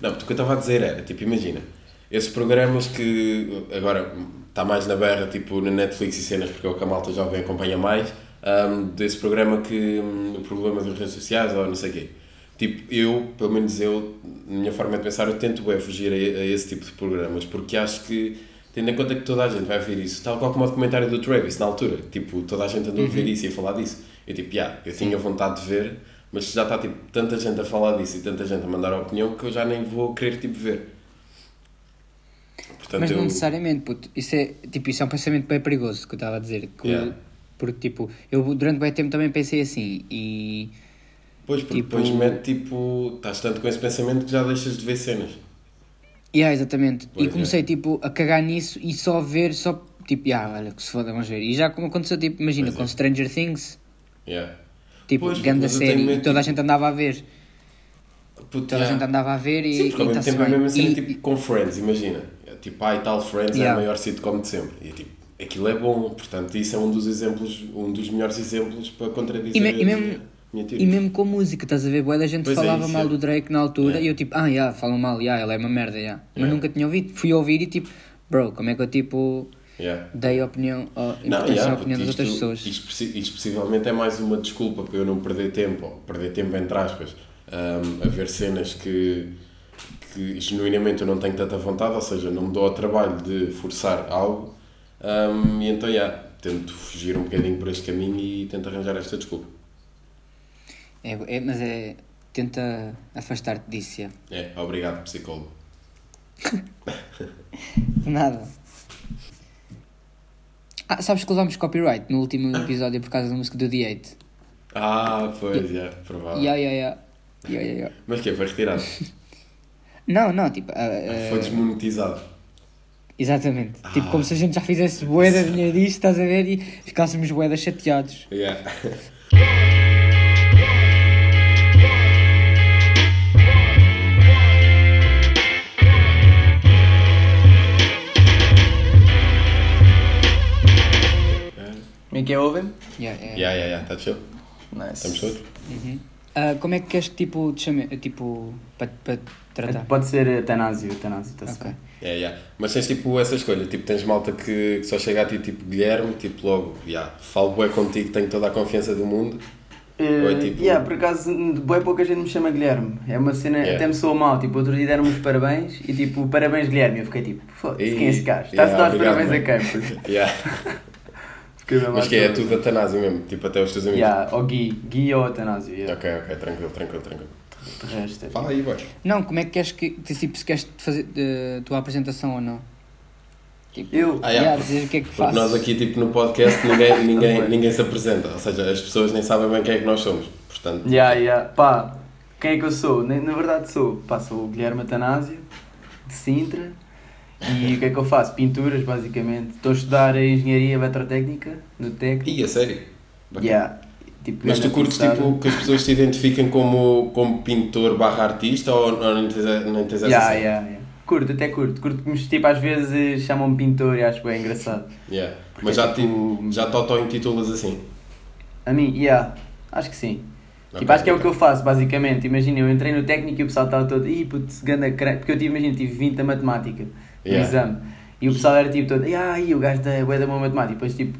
Não, porque o que eu estava a dizer era, tipo, imagina, esses programas que agora está mais na berra, tipo, na Netflix e cenas, porque é o que a malta jovem acompanha mais, um, desse programa que um, o problema das redes sociais ou não sei o quê. Tipo, eu, pelo menos eu, na minha forma de pensar, eu tento é fugir a, a, esse tipo de programas, porque acho que, tendo em conta que toda a gente vai ver isso, tal qual como o documentário do Travis, na altura, tipo, toda a gente andou uhum. a ver uhum. isso e a falar disso. Eu, tipo, yeah, eu tinha vontade de ver, mas já está, tipo, tanta gente a falar disso e tanta gente a mandar a opinião que eu já nem vou querer, tipo, ver. Portanto, mas não eu... necessariamente, puto. Isso é, tipo, isso é um pensamento bem perigoso, que eu estava a dizer. Que, yeah. Porque, tipo, eu durante bem tempo também pensei assim e Pois, porque tipo... depois mete tipo. Estás tanto com esse pensamento que já deixas de ver cenas. Yeah, exatamente. Pois e comecei é. tipo a cagar nisso e só ver, só tipo, yeah, olha, que se foda, vamos ver. E já como aconteceu, tipo, imagina, pois com é. Stranger Things. Yeah. Tipo, pois, grande série e toda a gente andava a ver. Puta, toda a gente andava a ver e. Sim, porque ao mesmo tempo é a mesma cena, e, tipo, com Friends, imagina. Tipo, ai tal, Friends é a maior sitcom de sempre. E tipo, aquilo é bom, portanto, isso é um dos exemplos, um dos melhores exemplos para contradizer. E, me, mesmo e mesmo com música, estás a ver? Boa da gente pois é, falava é, mal é. do Drake na altura yeah. e eu tipo, ah, yeah, falam mal, yeah, ele é uma merda, yeah. mas nunca tinha ouvido. Fui ouvir e tipo, bro, como é que eu tipo yeah. dei a opinião, a não, yeah, a opinião das outras pessoas? Isto, isto possivelmente é mais uma desculpa para eu não perder tempo, ou perder tempo entre aspas, um, a ver cenas que, que genuinamente eu não tenho tanta vontade, ou seja, não me dou ao trabalho de forçar algo, um, e então, yeah, tento fugir um bocadinho por este caminho e tento arranjar esta desculpa. É, é, mas é. Tenta afastar-te disso. É obrigado, psicólogo. Nada. Ah, sabes que levámos copyright no último episódio por causa da música do The 8? Ah, pois, é, provável. Yeah, yeah, yeah. Yeah, yeah, yeah. Mas que Foi retirado? não, não, tipo. Uh, Foi desmonetizado. Exatamente. Ah. Tipo, como se a gente já fizesse boeda dinheiro disto, estás a ver? E ficássemos boedas chateados. Yeah. Como é que é, ouvem? Yeah, yeah, yeah, yeah, está chill. Nice. Estamos todos? Uhum. Uh, como é que queres que tipo, te chame, tipo, para, para tratar? Pode ser Etanásio, Etanásio, está okay. Yeah, yeah. Mas tens tipo essa escolha, tipo, tens malta que, que só chega a ti tipo Guilherme, tipo logo, yeah, falo bué contigo, tenho toda a confiança do mundo. Uh, é, tipo... yeah, por acaso, bem pouca gente me chama Guilherme. É uma cena, yeah. até me soa mal. Tipo, outro dia deram-me os parabéns e tipo, parabéns Guilherme. Eu fiquei tipo, foda-se, quem é esse gajo? Está-se yeah, a dar os parabéns a quem? yeah. Mas que é, é tudo Atanásio mesmo, tipo até os teus amigos. Yeah, ou Gui, Gui ou Atanásio. Yeah. Ok, ok, tranquilo, tranquilo, tranquilo. De resto, é Fala aí, vai. Não, como é que queres que, tipo, se queres fazer a uh, tua apresentação ou não? Tipo, eu, ah, yeah, dizer o que é que Porque nós aqui, tipo, no podcast, ninguém, ninguém, ninguém se apresenta, ou seja, as pessoas nem sabem bem quem é que nós somos, portanto... Yeah, yeah. Pá, quem é que eu sou? Na, na verdade sou, pá, sou o Guilherme Atanásio, de Sintra, e o que é que eu faço? Pinturas, basicamente. Estou a estudar a engenharia eletrotécnica no TEC. E a sério? Yeah. Tipo, Mas tu curtes tipo, que as pessoas te identifiquem como, como pintor barra artista ou, não tens, não tens essa yeah, yeah, yeah. Curto, até curto. Curto que tipo, às vezes chamam-me pintor e acho bem engraçado. Yeah. Mas já, tipo, te, já te auto-intitulas assim? A mim, yeah. Acho que sim. Okay, tipo, acho que é o que eu faço, basicamente. Imagina, eu entrei no técnico e o pessoal estava todo, ih, putz, ganda Porque eu, imagina, tive 20 a matemática yeah. no exame. E o pessoal era tipo todo, ah, o gajo da bué da boa matemática. Depois tipo,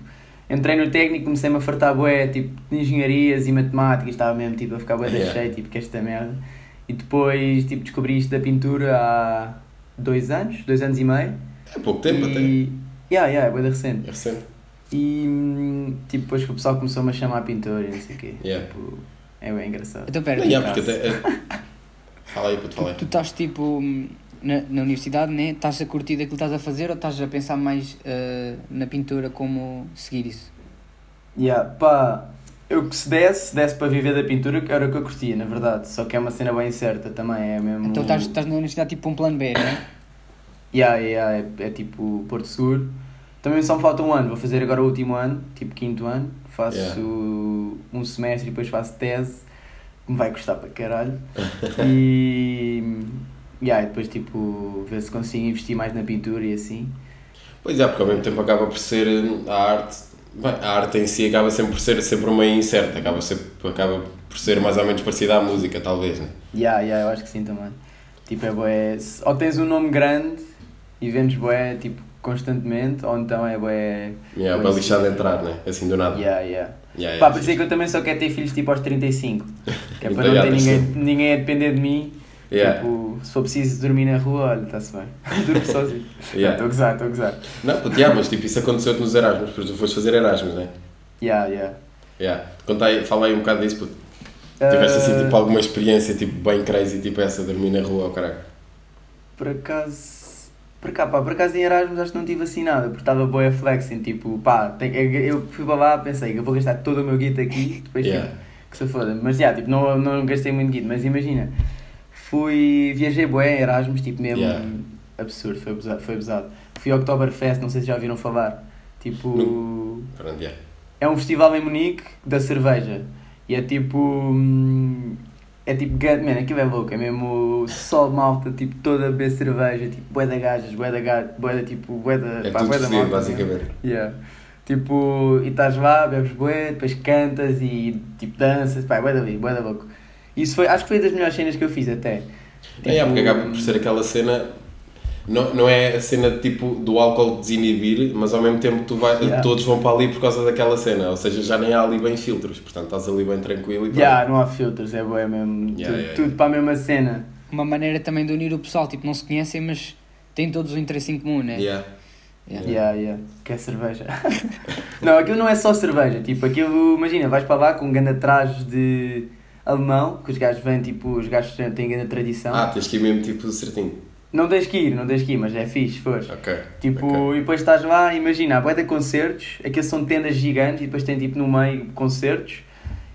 entrei no técnico, comecei-me a fartar bué, tipo, de engenharias e matemáticas, estava mesmo tipo a ficar bué yeah. cheio, tipo, que esta merda. E depois, tipo, descobri isto da pintura há dois anos, dois anos e meio. É pouco tempo e... até. Yeah, yeah, é bué recente. É recente. E tipo, depois que o pessoal começou-me a chamar pintor e não sei o quê. Yeah. Tipo, é bem engraçado. Então, pera, não, yeah, porque até, é... Fala aí, puto, fala aí. Tu estás tipo na, na universidade, né? Estás a curtir aquilo que estás a fazer ou estás a pensar mais uh, na pintura como seguir isso? Yeah, pá, eu que se desse, se desse para viver da pintura, era o que eu curtia, na verdade. Só que é uma cena bem certa também, é mesmo... Então estás, estás na universidade tipo um plano B, né? yeah, yeah, é, é tipo Porto Seguro. Também só me falta um ano, vou fazer agora o último ano, tipo quinto ano. Faço yeah. um semestre e depois faço tese, que me vai custar para caralho. e yeah, e depois tipo ver se consigo investir mais na pintura e assim. Pois é, porque ao mesmo tempo acaba por ser hum, a arte, bem, a arte em si acaba sempre por ser sempre uma incerta, acaba, sempre, acaba por ser mais ou menos parecida à música, talvez, né? Yeah, yeah, eu acho que sim também. Tipo, é bué. Ou tens um nome grande e vendes bué, tipo, constantemente, ou então é bué. Yeah, bué lixado de entrar, né? Assim do nada. Yeah, yeah. Yeah, Pá, por isso é que eu também só quero ter filhos tipo aos 35. Que é para não ter ninguém, ninguém a depender de mim. Yeah. Tipo, se for preciso dormir na rua, olha, está-se bem. Durmo sozinho. Estou yeah. a gozar, estou a gozar. Não, puto, yeah, mas tipo, isso aconteceu-te nos Erasmus, porque tu foste fazer Erasmus, não é? Yeah, yeah. Yeah. Conta aí, fala aí um bocado disso, puto. Tiveste assim, tipo, alguma experiência, tipo, bem crazy, tipo essa, dormir na rua, ou caralho? Por acaso... Por cá, pá, por acaso em Erasmus acho que não tive assim nada, porque estava boa flexing, tipo, pá, tem, eu fui para lá, pensei que eu vou gastar todo o meu guito aqui, depois yeah. tipo, que se foda. Mas, já, yeah, tipo, não, não gastei muito guito, mas imagina, fui, viajei em Erasmus, tipo, mesmo yeah. absurdo, foi abusado, foi abusado. Fui ao Oktoberfest, não sei se já ouviram falar, tipo... No... É um festival em Munique da cerveja. E é tipo. Hum, é tipo, man, aquilo é louco, é mesmo só malta, tipo, toda a beber cerveja, tipo, bué da gajas, bué da gato, bué da tipo, bué da. É pá, tudo bué da malta, basicamente. Yeah. Tipo, e estás lá, bebes bué, depois cantas e tipo danças, pá, bué da vida, bué da louco. Isso foi, acho que foi das melhores cenas que eu fiz até. Tipo, é, porque acaba por ser aquela cena não, não é a cena tipo do álcool desinibir, mas ao mesmo tempo tu vai, yeah. todos vão para ali por causa daquela cena, ou seja, já nem há ali bem filtros, portanto estás ali bem tranquilo e Já, yeah, não há filtros, é bom, é mesmo yeah, tudo, tudo para a mesma cena. Uma maneira também de unir o pessoal, tipo, não se conhecem, mas têm todos um interesse em comum, né? Yeah. Yeah. yeah, yeah. Que é cerveja. não, aquilo não é só cerveja. Tipo, aquilo, imagina, vais para lá com um grande traje de alemão, que os gajos vêm, tipo, os gajos têm grande tradição. Ah, tens que ir mesmo, tipo, certinho. Não tens que ir, não tens que ir, mas é fixe, fores. Ok. Tipo, okay. e depois estás lá, imagina, há de concertos, aqueles são tendas gigantes e depois tem tipo no meio concertos.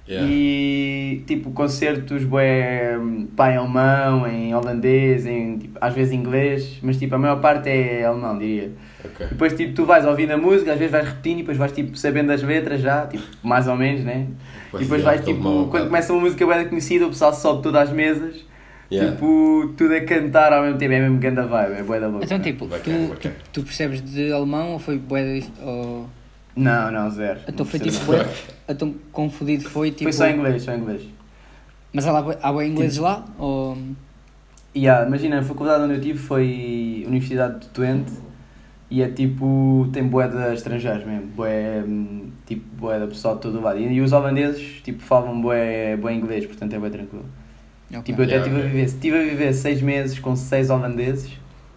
Yeah. E tipo, concertos bué, pá, em alemão, em holandês, em, tipo, às vezes inglês, mas tipo, a maior parte é alemão, diria. Okay. Depois tipo, tu vais ouvindo a música, às vezes vais repetindo e depois vais tipo, sabendo as letras já, tipo, mais ou menos, né? Pois e depois vais tipo, quando começa uma música bem conhecida, o pessoal sobe todas as mesas Yeah. Tipo, tudo a cantar ao mesmo tempo, é mesmo ganda vibe, é bué da louca. Então, tipo, bacana, tu, bacana. Tu, tu, percebes de alemão ou foi bué de, ou... Não, não, zero. Então foi tipo bué, então confundido foi tipo... Foi só inglês, só inglês. Mas há, há bué ingleses tipo... lá, ou... Yeah, imagina, a faculdade onde eu tive foi Universidade de Twente e é tipo, tem bué de estrangeiros mesmo, bué, tipo, bué da pessoa de todo o lado. E, e os holandeses, tipo, falam bué, bué inglês, portanto é bué tranquilo. Okay. Tipo, eu até estive yeah, a viver, estive a viver seis meses com seis holandeses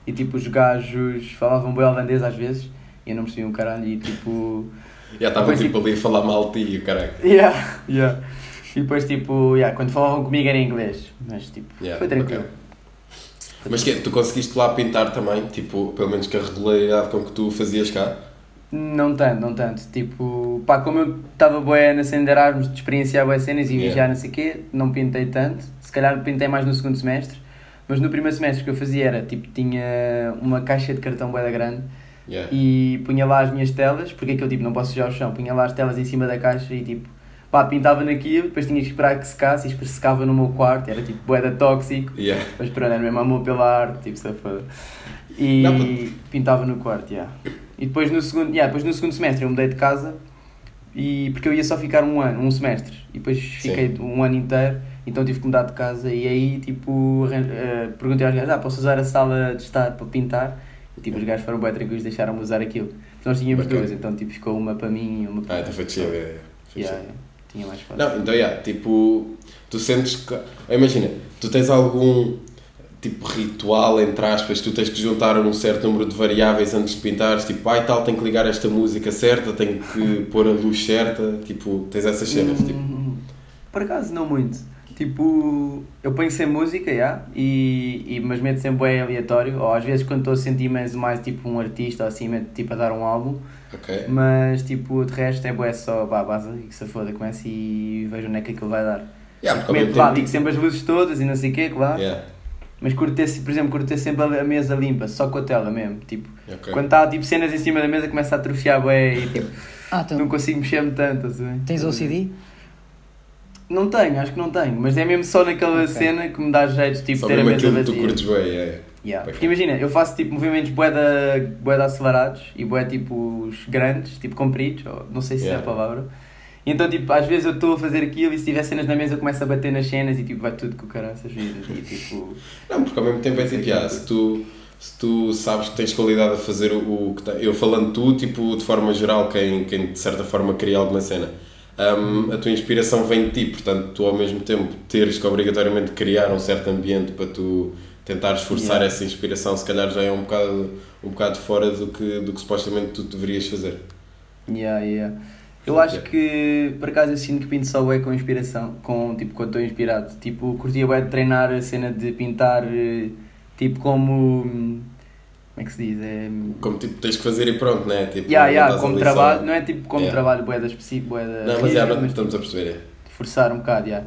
e tipo, os gajos falavam bem holandês às vezes e eu não percebia um caralho e tipo... Já estavam tipo, tipo ali a falar mal de ti, caralho. Yeah, yeah. E depois tipo, yeah, quando falavam comigo era em inglês, mas tipo, yeah, foi tranquilo. Okay. Mas que tu conseguiste lá pintar também, tipo, pelo menos com a regularidade com que tu fazias cá? Não tanto, não tanto. Tipo, pá, como eu estava boa na cena de Erasmus, de experienciar boas cenas e viajar, não sei o quê, não pintei tanto. Se calhar pintei mais no segundo semestre. Mas no primeiro semestre o que eu fazia era, tipo, tinha uma caixa de cartão boeda grande yeah. e punha lá as minhas telas, porque aquilo, tipo, não posso sujar o chão, punha lá as telas em cima da caixa e, tipo, pá, pintava naquilo, depois tinha que esperar que secasse e depois secava no meu quarto, era, tipo, boeda tóxico. Yeah. Mas pronto, era mesmo amor pela arte, tipo, safado. E não, pintava no quarto, yeah. E depois no segundo, yeah, depois no segundo semestre eu mudei de casa e porque eu ia só ficar um ano, um semestre, e depois fiquei Sim. um ano inteiro, então tive que mudar de casa e aí tipo uh, perguntei aos gajos, ah, posso usar a sala de estar para pintar? E tipo, os gajos foram bem tranquilos, deixaram-me usar aquilo. Nós tínhamos duas, então tipo ficou uma para mim e uma para Ah, então foi chill, é. Yeah, yeah. Tinha mais fácil. Não, então yeah, tipo, tu sentes que. Imagina, tu tens algum tipo ritual, entre aspas, tu tens que juntar um certo número de variáveis antes de pintares, tipo, ai tal, tenho que ligar esta música certa, tenho que pôr a luz certa, tipo, tens essas cenas, tipo. Hum, por acaso não muito. Tipo, eu ponho sem música, yeah, e, e, mas meto sempre bem aleatório, ou às vezes quando estou a sentir mais, mais tipo um artista ou assim, meto tipo a dar um álbum. Okay. Mas tipo, de resto é bué só pá, base e que se foda, começo e vejo onde é que aquilo vai dar. Yeah, meto, lá, digo sempre as luzes todas e não sei o quê, claro. Yeah. Mas curto ter, por exemplo, curto ter sempre a mesa limpa, só com a tela mesmo. Tipo, okay. quando está tipo, cenas em cima da mesa começa a atrofiar bem e tipo, ah, então, não consigo mexer-me tanto. Assim. Tens OCD? Não tenho, acho que não tenho, mas é mesmo só naquela okay. cena que me dá jeito tipo, só ter a mesa vazia. tu curtes bem, é. Yeah. Porque imagina, eu faço tipo movimentos boeda, boeda acelerados e boeda tipo grandes, tipo compridos, ou, não sei se yeah. é a palavra. E então, tipo, às vezes eu estou a fazer aquilo e se tiver cenas na mesa eu começo a bater nas cenas e tipo, vai tudo com o caralho vidas. E tipo. Não, porque ao mesmo tempo é tipo, ah, se tu, se tu sabes que tens qualidade a fazer o, o que tá, Eu falando tu, tipo, de forma geral, quem, quem de certa forma cria alguma cena. Um, a tua inspiração vem de ti, portanto, tu ao mesmo tempo teres que obrigatoriamente criar um certo ambiente para tu tentar esforçar yeah. essa inspiração, se calhar já é um bocado, um bocado fora do que, do que supostamente tu deverias fazer. Yeah, yeah. Eu acho que, por acaso, eu sinto que pinto só é com inspiração, com, tipo, quando estou inspirado. Tipo, curtia bem de treinar a cena de pintar, eh, tipo, como... Como é que se diz? É... Como, tipo, tens que fazer e pronto, não é? Tipo, yeah, yeah, como trabalho, só... não é tipo como yeah. trabalho boeda específica, boeda... Não, mas já não estamos a perceber, é. Forçar um bocado, já.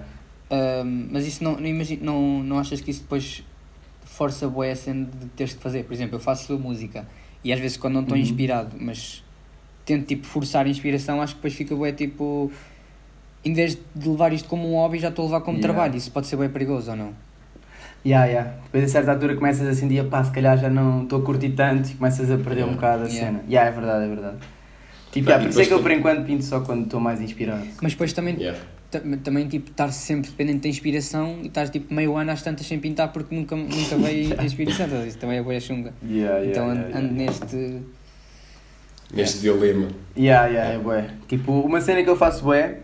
Yeah. mas isso não, não, imagino, não, não achas que isso depois força boa a cena de teres que fazer? Por exemplo, eu faço música e às vezes quando não estou uhum. inspirado, mas tento tipo forçar a inspiração, acho que depois fica bem tipo. Em vez de levar isto como um hobby, já estou a levar como yeah. trabalho. Isso pode ser bem perigoso ou não? Yeah, yeah. Depois a certa altura começas a sentir, pá, se calhar já não estou a curtir tanto e começas a perder yeah. um bocado a yeah. cena. Yeah, é verdade, é verdade. Tipo, yeah, por isso é que eu por enquanto pinto só quando estou mais inspirado. Mas depois também, yeah. Também tipo, estar sempre dependente da inspiração e estás tipo meio ano às tantas sem pintar porque nunca, nunca veio a inspiração. Isso também é boa chunga. Yeah, então ando, ando neste neste yeah. dilema. Yeah, yeah, é bué. Tipo, uma cena que eu faço bué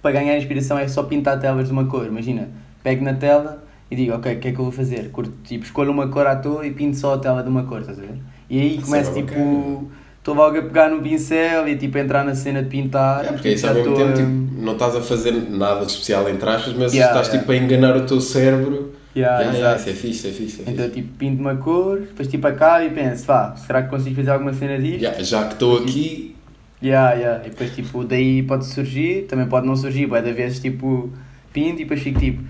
para ganhar inspiração é só pintar telas de uma cor. Imagina, pego na tela e digo, ok, o que é que eu vou fazer? Curto, tipo, escolho uma cor à toa e pinto só a tela de uma cor, estás a ver? E aí começo é tipo. Estou logo a pegar no pincel e tipo entrar na cena de pintar. É, porque isso ao mesmo tempo tipo, não estás a fazer nada de especial entre aspas, mas yeah, estás yeah. tipo a enganar o teu cérebro Yeah, yeah, yeah, isso é fixe, é fixe. É então, fixe. tipo, pinto uma cor, depois tipo acabo e penso, vá, será que consigo fazer alguma cena disto? Yeah, já que estou aqui. Yeah, yeah. E depois, tipo, daí pode surgir, também pode não surgir, vai da vezes, tipo, pinto e depois fico tipo,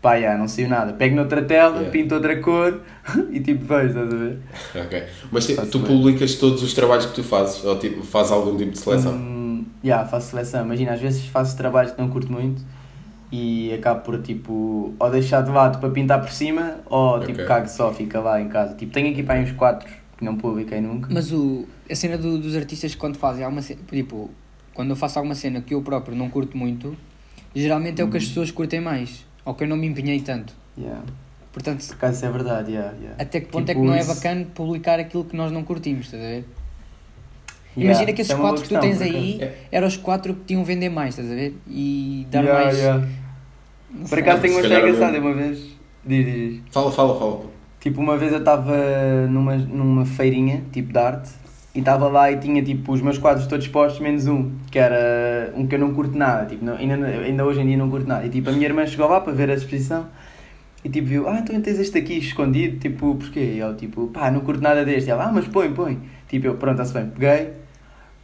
pá, yeah, não sei nada. Pego noutra tela, yeah. pinto outra cor e tipo, vejo, estás a ver? Ok. Mas tipo, tu bem. publicas todos os trabalhos que tu fazes? Ou tipo, fazes algum tipo de seleção? Hum, yeah, faço seleção. Imagina, às vezes faço trabalhos que não curto muito e acabo por tipo ou deixar de lado para pintar por cima ou tipo okay. cago só, fica lá em casa. Tipo, tenho aqui para aí uns 4 que não publiquei nunca. Mas o, a cena do, dos artistas quando fazem alguma cena, tipo, quando eu faço alguma cena que eu próprio não curto muito, geralmente é o que as uhum. pessoas curtem mais, ou que eu não me empenhei tanto. Yeah. Portanto, por acaso é verdade, yeah, yeah. até que ponto tipo, é que não é isso... é bacana publicar aquilo que nós não curtimos, estás a ver? Yeah, Imagina que esses é quatro que tu tens aí é. eram os quatro que tinham vender mais, estás a ver? E dar yeah, mais. Yeah. Por acaso tenho uma história engraçada uma vez. Diz, diz. Fala, fala, fala. Tipo, uma vez eu estava numa, numa feirinha, tipo de arte, e estava lá e tinha tipo os meus quadros todos expostos, menos um, que era um que eu não curto nada, tipo, não, ainda, ainda hoje em dia não curto nada. E tipo, a minha irmã chegou lá para ver a exposição e tipo viu, ah, então tens este aqui escondido, tipo, porquê? E eu tipo, pá, não curto nada deste. E ela, ah, mas põe, põe. Tipo, eu, pronto, está-se bem, peguei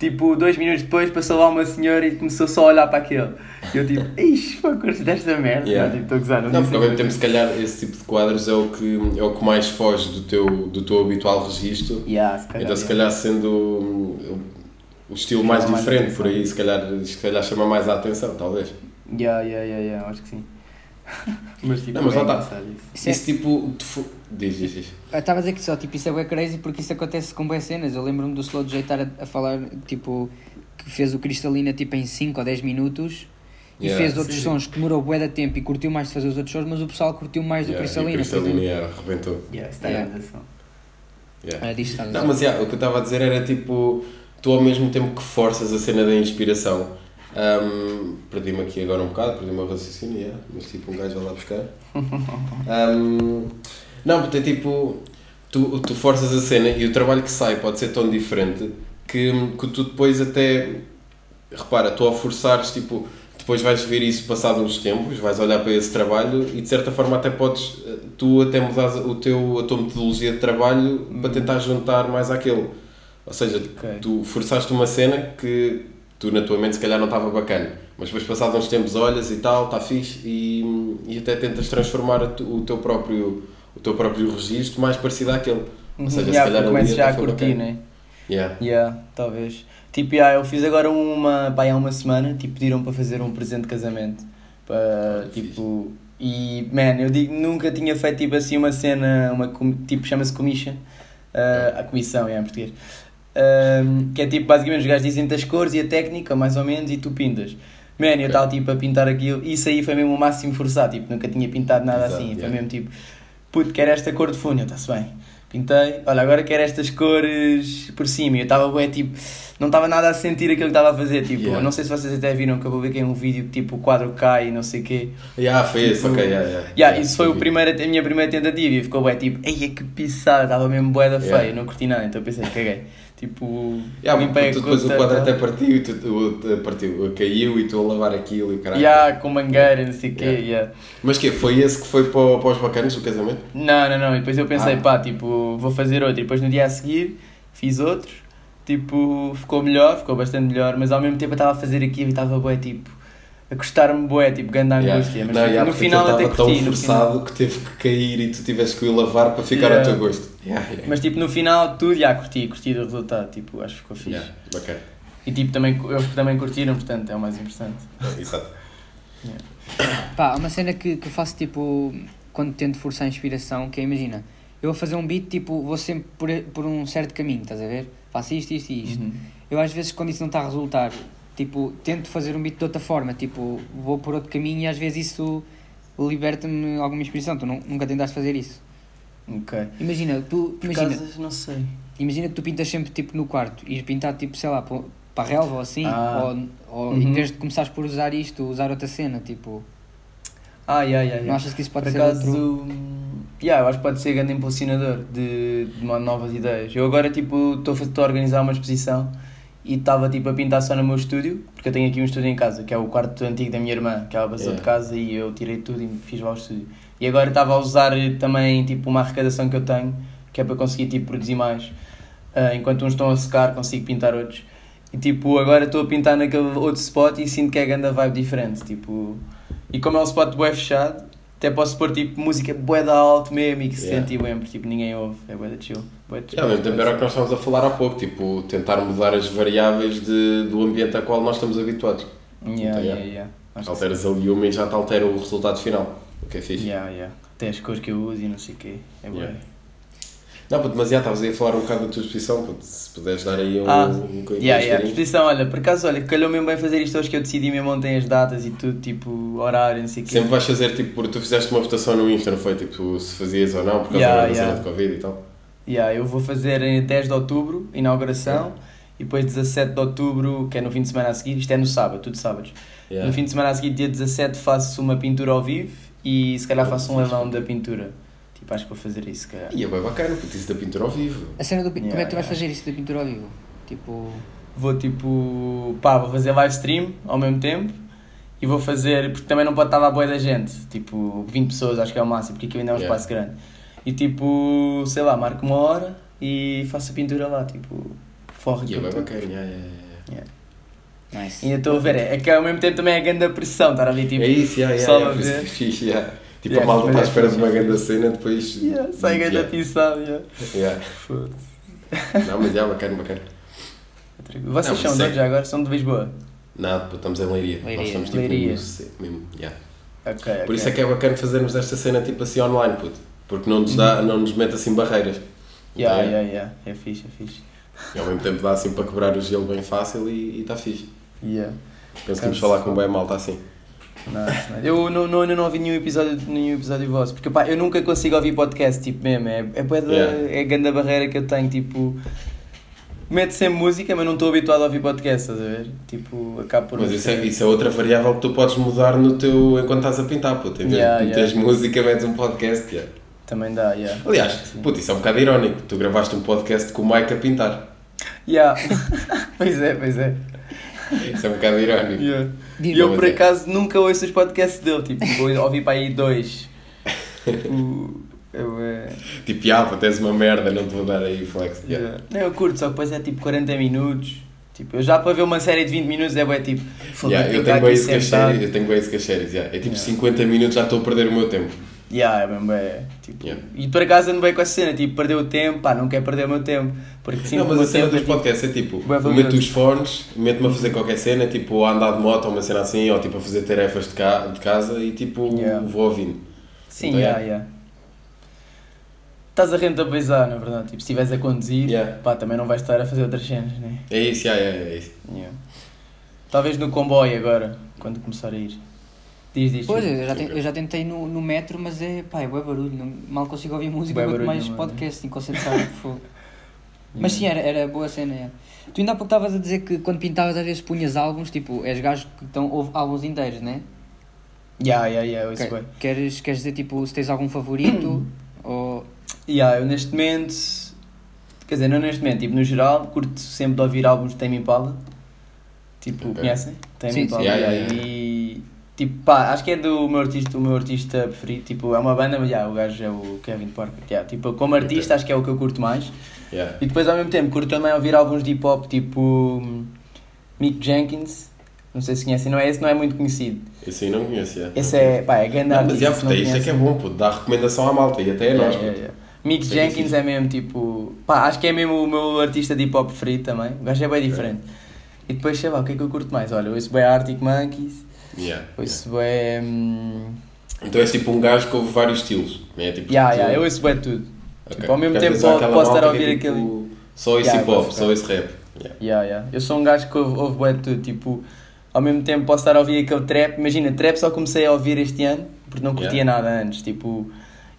Tipo, dois minutos depois passou lá uma senhora e começou só a olhar para aquele. E eu tipo, ixi, curso desta merda. Yeah. Não, tipo, estou a gozar, não, não porque ao mesmo tempo, se calhar, esse tipo de quadros é o que, é o que mais foge do teu, do teu habitual registro. Yeah, se calhar, então, se calhar, sendo o, o estilo mais diferente mais por aí, se calhar, se calhar chama mais a atenção, talvez. Yeah, yeah, yeah, yeah, acho que sim. Mas tipo, não, mas é está. Isso, isso é... tipo. Tu, diz, diz, diz. Eu estava a dizer que só, tipo, isso é bem crazy porque isso acontece com boas cenas. Eu lembro-me do Slow J estar a, a, falar, tipo, que fez o Cristalina tipo em 5 ou 10 minutos e yeah, fez outros sim. sons que demorou bué de tempo e curtiu mais de fazer os outros sons, mas o pessoal curtiu mais do yeah, Cristalina. o Cristalina, yeah, arrebentou. Yeah, está yeah. yeah. Disto, Não, mas yeah, o que eu estava a dizer era tipo, tu ao mesmo tempo que forças a cena da inspiração um, perdi-me aqui agora um bocado, perdi-me o raciocínio, yeah, mas tipo um gajo vai lá buscar. Um, não, porque é tipo, tu, tu forças a cena e o trabalho que sai pode ser tão diferente que, que tu depois até, repara, tu ao forçares, tipo, depois vais ver isso passado uns tempos, vais olhar para esse trabalho e de certa forma até podes, tu até mudar o teu, a tua metodologia de trabalho para tentar juntar mais àquele. Ou seja, okay. tu forçaste uma cena que tu na tua mente se calhar não estava bacana, mas depois passados uns tempos olhas e tal, está fixe e, e até tentas transformar o teu próprio o teu próprio registro mais parecido àquele. Ou seja, yeah, se calhar começas já a curtir, né? Yeah. Yeah, talvez. Tipo, yeah, eu fiz agora uma, pá, há uma semana, tipo, pediram para fazer um presente de casamento. Para, tipo, e, man, eu digo, nunca tinha feito, tipo, assim, uma cena, uma, tipo, chama-se commission, uh, a comissão, é, em português. Um, que é tipo, basicamente, os gajos dizem as cores e a técnica, mais ou menos, e tu pintas. Man, eu estava tipo a pintar aquilo, isso aí foi mesmo o máximo forçar, tipo, nunca tinha pintado nada Exato, assim, yeah. foi mesmo tipo, puto, quero esta cor de fundo, está-se bem. Pintei, olha, agora quero estas cores por cima, eu estava bem tipo não estava nada a sentir aquilo que estava a fazer. Tipo, yeah. não sei se vocês até viram que eu publiquei um vídeo tipo o quadro cai e não sei o quê. Yeah, foi tipo, esse, ok, yeah, yeah. yeah, isso foi o primeiro, a minha primeira tentativa e ficou bem tipo, ei, que pisada, estava mesmo boeda feia, não curti nada, então pensei, caguei. Tipo, yeah, limpei tu, depois o quadro até partiu, tu, tu, partiu, caiu e tu a lavar aquilo e caralho. Yeah, com mangueira, não sei o quê, yeah. Mas que foi esse que foi para, para os bacanas do casamento? Não, não, não, e depois eu pensei, ah. pá, tipo, vou fazer outro, e depois no dia a seguir fiz outro tipo, ficou melhor, ficou bastante melhor, mas ao mesmo tempo eu estava a fazer aquilo e estava bué, tipo, a custar-me bué, tipo, grande angústia, yeah. mas não, yeah, no final até curti. tão forçado que teve que cair e tu tiveste que o lavar para ficar yeah. ao teu gosto. Yeah, mas tipo, no final tudo, já curti, curti do resultado, tipo, acho que ficou fixe. Yeah, bacana. E tipo, também, eles também curtiram, portanto, é o mais importante. Exato. Pá, uma cena que, que eu faço, tipo, quando tento forçar a inspiração, que é, imagina, eu vou fazer um beat, tipo, vou sempre por, por um certo caminho, estás a ver? faço isto, isto e isto. Uhum. Eu às vezes quando isso não está a resultar, tipo, tento fazer um beat de outra forma, tipo, vou por outro caminho e às vezes isso liberta-me alguma inspiração. Tu não, nunca tentaste fazer isso? Ok. Imagina, tu. Imagina, Casas, não sei. Imagina que tu pintas sempre tipo no quarto e pintar tipo, sei lá, para a relva ou assim, ah. ou, ou uhum. em vez de começares por usar isto, usar outra cena, tipo. Ah, yeah, yeah, yeah. Não achas que isso pode por ser acaso, outro... Yeah, eu acho que pode ser grande impulsionador de, de novas ideias. Eu agora tipo estou a organizar uma exposição e estava tipo a pintar só no meu estúdio, porque eu tenho aqui um estúdio em casa, que é o quarto antigo da minha irmã, que ela passou yeah. de casa e eu tirei tudo e fiz lá o estúdio. E agora estava a usar também tipo uma arrecadação que eu tenho, que é para conseguir tipo produzir mais. Uh, enquanto uns estão a secar, consigo pintar outros. E tipo, agora estou a pintar naquele outro spot e sinto que é grande vibe diferente. Tipo, e como é um spot bem fechado, até posso pôr tipo música bué da alto mesmo e que se yeah. sente bem, porque tipo, ninguém ouve, é bué da chill. Bué. Yeah, mesmo tempo era o que nós estávamos a falar há pouco, tipo, tentar mudar as variáveis de, do ambiente a qual nós estamos habituados. Yeah, então, yeah, yeah. Alteras ali uma e já te altera o resultado final, que é fixe. Yeah, yeah. Até as cores que eu uso e não sei o quê, é bué. Yeah. Não, puto, mas já estavas aí a falar um bocado da tua exposição, puto, se puderes dar aí um, ah, um, um yeah, yeah. exposição, olha, por acaso, olha, calhou mesmo bem fazer isto hoje que eu decidi mesmo ontem as datas e tudo, tipo, horário, não sei o quê. Sempre vais fazer, tipo, porque tu fizeste uma votação no Insta, não foi? Tipo, se fazias ou não, por causa yeah, da yeah. de Covid e tal. Yeah, eu vou fazer em 10 de outubro, inauguração, yeah. e depois 17 de outubro, que é no fim de semana a seguir, isto é no sábado, tudo sábados. Yeah. No fim de semana a seguir, dia 17, faço uma pintura ao vivo e se calhar faço um leilão da pintura. Tipo, acho que vou fazer isso, cara. E é bem bacana, porque isso da pintura ao vivo. A cena do yeah, Como é que tu vais fazer isso da pintura ao vivo? Tipo. Vou tipo. pá, vou fazer live stream ao mesmo tempo e vou fazer. porque também não pode estar lá boa da gente. Tipo, 20 pessoas acho que é o máximo, porque aqui ainda é um yeah. espaço grande. E tipo, sei lá, marco uma hora e faço a pintura lá, tipo, forro E é bem bacana, yeah, yeah, yeah. Nice. E ainda estou a ver, é que ao mesmo tempo também é grande a pressão, estar ali tipo. É isso, yeah, yeah, só yeah, a ver. Fixe, yeah. Tipo, yeah, a malta está à espera de uma grande cena, depois. Yeah, sai grande yeah. pisada, yeah. yeah. Não, mas é bacana, bacana. Vocês não, são de onde já agora? São de Lisboa? Não, estamos em Leiria. Leiria. Nós estamos tipo Leiria. No, mesmo, yeah. okay, Por isso é que é bacana fazermos esta cena tipo assim online, puto. Porque não nos, dá, uhum. não nos mete assim barreiras. Yeah, yeah, yeah. É fixe, é fixe. E ao mesmo tempo dá assim para quebrar o gelo bem fácil e está fixe. Yeah. Conseguimos falar com bem malta assim. Nice, Eu não, não, ainda não ouvi nenhum episódio, nenhum episódio vosso, porque pá, eu nunca consigo ouvir podcast, tipo mesmo, é, é, é, yeah. é a grande barreira que eu tenho, tipo, meto sempre música, mas não estou habituado a ouvir podcast, estás a ver? Tipo, acabo por... Mas isso é, isso é outra variável que tu podes mudar no teu, enquanto estás a pintar, puto, em vez yeah, de meteres yeah. música, metes um podcast, yeah. Também dá, yeah. Aliás, puto, isso é um bocado irónico, tu gravaste um podcast com o Mike a pintar. Yeah. pois é, pois é. Isso é um bocado irónico. Yeah. E eu, por acaso, nunca ouço os podcasts dele. Tipo, vou ouvir para aí dois. Tipo, eu, é... Tipo, ah, tens uma merda, não te vou dar aí flex. Yeah. Yeah. Não, eu curto, só que depois é tipo 40 minutos. Tipo, eu já para ver uma série de 20 minutos é bem tipo. Yeah, eu, tenho bem isso com as séries, eu tenho bem isso com as séries. Yeah. É tipo yeah. 50 minutos já estou a perder o meu tempo. Yeah, é mesmo, é, tipo, yeah. E por acaso ando bem com essa cena, tipo, perdeu o tempo, pá, não quero perder o meu tempo. Porque, não, mas a cena dos tipo, podcasts é tipo, meto os fones, meto-me a fazer qualquer cena, tipo, a andar de moto ou uma cena assim, ou tipo, a fazer tarefas de, ca de casa e tipo, yeah. vou ouvindo. Sim, então, yeah, yeah. Estás a rentabilizar, na verdade, tipo, se estiveres a conduzir, yeah. pá, também não vais estar a fazer outras cenas, né? É isso, yeah, é isso. Talvez no comboio agora, quando começar a ir. Diz, diz. Pois, eu já, te, eu já tentei no, no metro, mas é, pá, é bué barulho, não, mal consigo ouvir música, quanto mais podcast, concentrado que for. Mas sim, era, era boa cena, é. Tu ainda há pouco estavas a dizer que quando pintavas às vezes punhas álbuns, tipo, és gajo que estão, houve álbuns inteiros, né? Ya, ya, ya, isso okay. Queres, queres dizer, tipo, se tens algum favorito, ou... Ya, yeah, eu neste momento, quer dizer, não neste momento, tipo, no geral, curto sempre de ouvir álbuns de Tame Impala, tipo, conhecem? Tame sim, Impala, sim. Yeah, yeah, e, tipo, pá, acho que é do meu artista, o meu artista preferido, tipo, é uma banda, mas, já, o gajo é o Kevin Parker, yeah, tipo, como artista acho que é o que eu curto mais, Yeah. E depois ao mesmo tempo curto também ouvir alguns de hip hop tipo Mick Jenkins. Não sei se conhecem, não é esse, não é muito conhecido. Esse aí não conheço, yeah. Esse é, pá, é grande artista. Mas puta, isto é que é bom, pô, dá recomendação à malta e até a nós. Yeah, yeah, Mick Sei Jenkins é mesmo tipo, pá, acho que é mesmo o meu artista de hip hop preferido também. O gajo é bem diferente. E depois, sei lá, o que é que eu curto mais? Olha, eu ouço bem Arctic Monkeys, yeah, ouço yeah. bem. Hum... Então és tipo um gajo que ouve vários estilos, é tipo. Yeah, yeah, eu ouço bem tudo. Okay. Tipo, ao mesmo tempo posso estar a ouvir é, tipo, aquele. Só esse yeah, hip hop, só esse rap. Yeah. Yeah, yeah. Eu sou um gajo que ouve, ouve bem tudo, tipo, ao mesmo tempo posso estar a ouvir aquele trap. Imagina, trap só comecei a ouvir este ano, porque não curtia nada antes, tipo.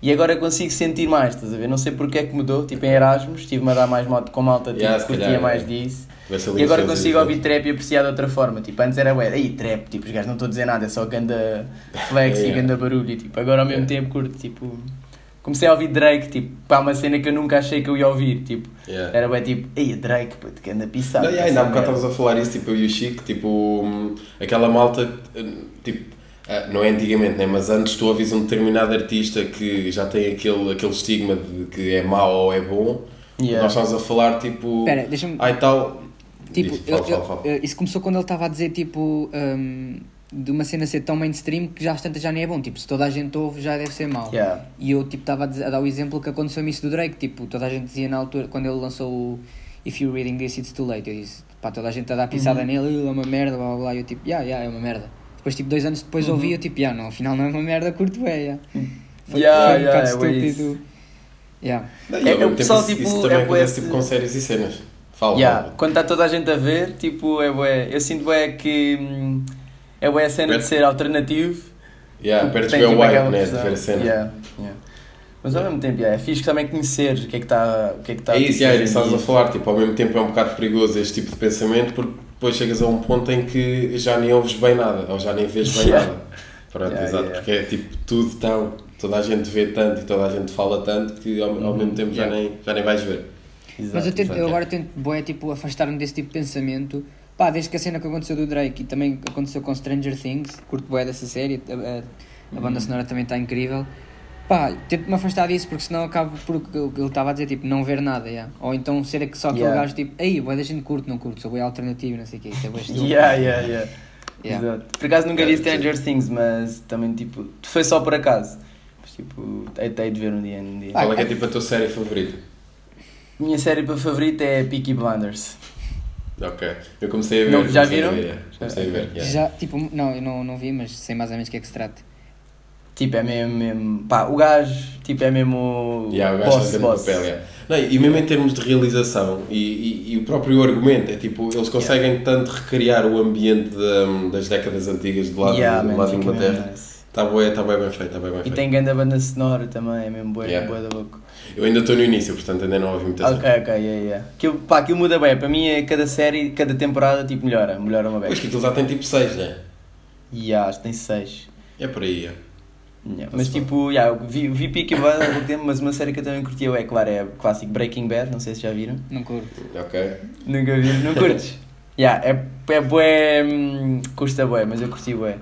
E agora consigo sentir mais, estás a ver? Não sei porque é que mudou, tipo em Erasmus, estive-me a dar mais moto com malta, tipo, yeah, curtia calhar, mais disso. E agora consigo ouvir trap e apreciar de outra forma. Tipo, antes era ué, aí trap, tipo, os gajos não estou a dizer nada, é só ganda flex yeah. e ganda barulho. E, tipo, agora ao mesmo tempo curto, tipo comecei a ouvir Drake, tipo, para uma cena que eu nunca achei que eu ia ouvir, tipo, yeah. era bem tipo, ei, Drake, puto, que anda pisado. Não, yeah, ainda há bocado estavas a falar isso, tipo, eu e o Chico, tipo, aquela malta, tipo, ah, não é antigamente, né? mas antes tu ouvis um determinado artista que já tem aquele, aquele estigma de que é mau ou é bom, yeah. nós estamos a falar, tipo, Pera, deixa-me... ai tal... Tipo, Diz, fala, fala, fala. isso começou quando ele estava a dizer, tipo... Um de uma cena ser tão mainstream que já tantas já nem é bom. Tipo, se toda a gente ouve, já deve ser mau. Yeah. E eu tipo estava a, dar o exemplo que aconteceu-me isso do Drake. Tipo, toda a gente dizia na altura, quando ele lançou o If You're Reading This, It's Too Late. Eu disse, pá, toda a gente a dar pisada uhum. nele, é uma merda, blá blá blá. E eu tipo, yeah, yeah, é uma merda. Depois, tipo, dois anos depois uhum. ouvi, eu tipo, yeah, não, afinal não é uma merda, curto é, yeah. Foi, yeah, foi um yeah, bocado é estúpido. Yeah. é, é o pessoal, tipo, isso também é acontece tipo, com séries e cenas. Fala, yeah. Fala. Quando está toda a gente a ver, tipo, é bué. Eu sinto bué que. Hum, é boa a cena de ser alternativo. Yeah, perdes bem o wipe, né, de ver a cena. Yeah, yeah. Mas ao mesmo tempo, yeah, é fixe também conhecer o que é que está o que é que está É isso, yeah, estás a falar, tipo, ao mesmo tempo é um bocado perigoso este tipo de pensamento porque depois chegas a um ponto em que já nem ouves bem nada, ou já nem vês bem yeah. nada. Pronto, yeah, exato, porque é tipo, tudo tão, toda a gente vê tanto e toda a gente fala tanto que ao, ao mesmo tempo já, nem, já nem vais ver. Exato, Mas eu, tento, eu agora tento, boé, tipo, afastar-me desse tipo de pensamento Pá, desde que a cena que aconteceu do Drake e também aconteceu com Stranger Things, curto bué dessa série, a, a, a banda uhum. sonora também está incrível. Pá, tento-me afastar disso porque senão acabo por o que ele estava a dizer, tipo, não ver nada, yeah. ou então ser que só aquele yeah. gajo tipo, ei, boé da gente curto, não curto, sou bem alternativo, não sei o quê, isso é bué Yeah, yeah, yeah. yeah. Exato. Por acaso nunca vi Stranger Things, mas também tipo, foi só por acaso. Mas tipo, hei de ver um dia, um dia. Qual é que é tipo a tua série favorita? Minha série favorita é Peaky Blinders. Ok. Eu comecei a ver. Não, já viram? Ver, comecei a ver. Yeah. Já, tipo, não, eu não, não vi, mas sei mais ou menos o que é que se trata. Tipo, é mesmo, mesmo. Pá, o gajo, tipo, é mesmo. Yeah, o gajo boss, boss. papel, yeah. Não, e mesmo em termos de realização e, e, e, o próprio argumento, é tipo, eles conseguem yeah. tanto recriar o ambiente de, das décadas antigas do lado, yeah, do lado de Inglaterra. Está bem, tá bem, bem feito, está bem, bem e feito. E tem grande banda sonora também, é mesmo boa, yeah. boa da boca. Eu ainda estou no início, portanto ainda não ouvi muita Ok, ok, yeah, yeah. Aquilo, pá, aquilo muda bem, para mim é cada série, cada temporada tipo melhora, melhora uma vez. Pois que aquilo já tem tipo 6, né? Yeah, acho que tem 6. É por aí, é. Yeah, mas tipo, yeah, vi, vi Peaky Blinders há pouco tempo, mas uma série que eu também curti é, claro, é o clássico Breaking Bad, não sei se já viram. Não curto. Ok. Nunca vi, não curtes? yeah, é, é bué, hum, custa bué, mas eu curti bué.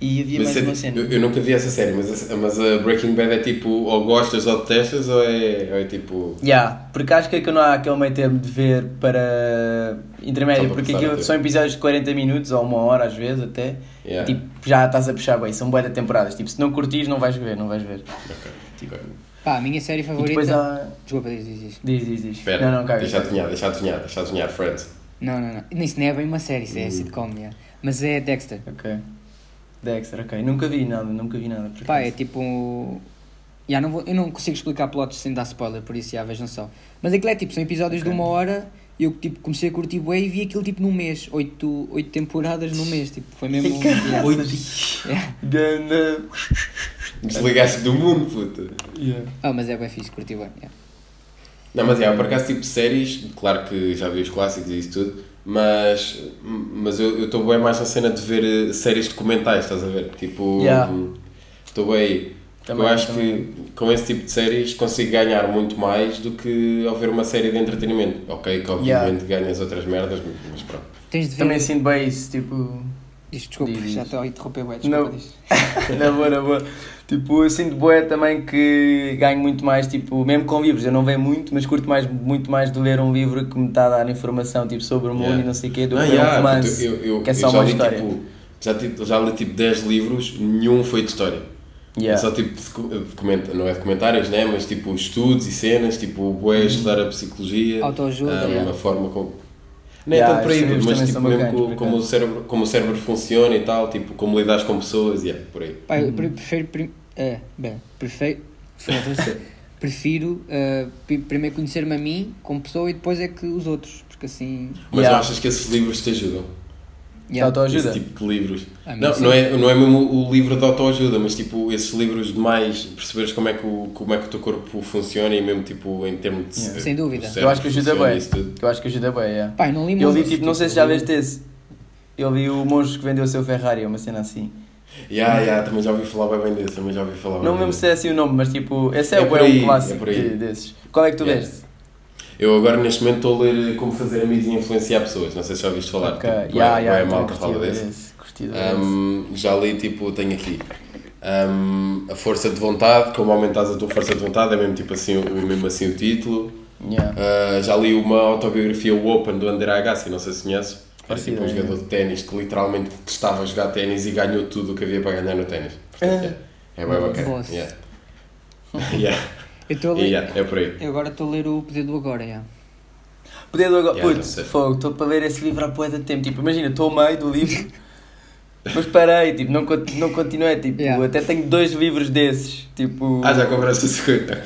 E havia mas mais é, uma cena. Eu, eu, nunca vi essa série, mas a, mas a Breaking Bad é tipo ou gostas ou detestas ou é, ou é tipo. Yeah, porque acho que, é que não há aquele meio termo de ver para intermédio, porque aquilo são episódios de 40 minutos ou uma hora às vezes até. Yeah. Tipo, já estás a puxar bem, são boas temporadas. Tipo, se não curtis, não vais ver, não vais ver. Ok. Tipo, Pá, a minha série favorita. Há... Desculpa, diz, diz, diz. Diz, diz, diz. Espera, não, não, cara, deixa adivinhar, deixa adivinhar, deixa adivinhar, Friends. Não, não, não. Isso não é bem uma série, isso é uh. sitcom, yeah. mas é Dexter. Ok. Dexter, ok. Nunca vi nada, nunca vi nada. Pá, é tipo. Yeah, não vou, eu não consigo explicar plots sem dar spoiler, por isso já vejam só. Mas aquilo é tipo, são episódios okay. de uma hora eu tipo, comecei a curtir bué e vi aquilo tipo num mês, oito, oito temporadas num mês, tipo, foi mesmo... Oito... Yeah. Desligaste do mundo, puta. Yeah. Ah, mas é bem fixe, curti bem, yeah. Não, mas é, por acaso tipo séries, claro que já vi os clássicos e isso tudo, mas, mas eu estou bem mais na cena de ver eh, séries documentais, estás a ver? Tipo, estou yeah. bem também, eu acho também. que com esse tipo de séries consigo ganhar muito mais do que ao ver uma série de entretenimento. Ok, que obviamente yeah. ganhas outras merdas, mas pronto. Tens de ver... Também sinto bem isso, tipo. Diz, desculpa, diz, já estou a interromper bué, desculpa, na boa, na boa. Tipo, eu sinto bué também que ganho muito mais, tipo, mesmo com livros, eu não vejo muito, mas curto mais, muito mais de ler um livro que me está a dar informação, tipo, sobre o mundo yeah. e não sei o quê, do que ah, yeah, um romance, eu, eu, que é só uma li, história. Tipo, já, já li tipo 10 livros, nenhum foi de história. Yeah. É só tipo não é de comentários, né? mas tipo estudos e cenas, tipo o é estudar a psicologia, autoajuda, um, yeah. a forma como. Não é yeah, tanto por aí, mas tipo mesmo como, o cérebro, como o cérebro funciona e tal, tipo como lidas com pessoas, yeah, por aí. Pai, eu prefiro, é, bem, prefiro, prefiro uh, primeiro conhecer-me a mim como pessoa e depois é que os outros, porque assim. Mas yeah. achas que esses livros te ajudam? Yeah. autoajuda? Esse tipo de livros. Ah, não, não é, não é mesmo o livro de autoajuda, mas tipo esses livros de mais perceberes como é que o, como é que o teu corpo funciona e mesmo tipo em termos de. Yeah. Sem dúvida. Eu acho que ajuda bem. Eu acho que ajuda bem, yeah. Pai, não li Eu li tipo, não sei se já viste esse. Eu li o monstro que vendeu o seu Ferrari, uma cena assim. Yeah, yeah, também já ouvi falar bem desse, também já ouvi falar Não mesmo se é assim o nome, mas tipo, esse é, é o é um clássico é desses. Qual é que tu yeah. veste? Eu agora neste momento estou a ler como fazer amigos e influenciar pessoas. Não sei se já ouviste falar. Ok, tipo, yeah, é, yeah, é malta fala desse. Um, já li tipo, tenho aqui. Um, a força de vontade, como aumentares a tua força de vontade, é mesmo tipo assim, o, mesmo assim o título. Yeah. Uh, já li uma autobiografia o Open do André Agassi, não sei se conheces. Era tipo um jogador de ténis que literalmente estava a jogar ténis e ganhou tudo o que havia para ganhar no ténis. É, é bem bacana. Yeah. yeah. Eu estou a ler. Yeah, é por aí. Eu agora estou a ler o Poder do Agora, yeah. Poder do Agora. Yeah, Putz, fogo, estou para ler esse livro há poeta de tempo. Tipo, imagina, estou ao meio do livro, mas parei, tipo, não, não continuei. Tipo, yeah. até tenho dois livros desses. Tipo... Ah, já compraste o segundo?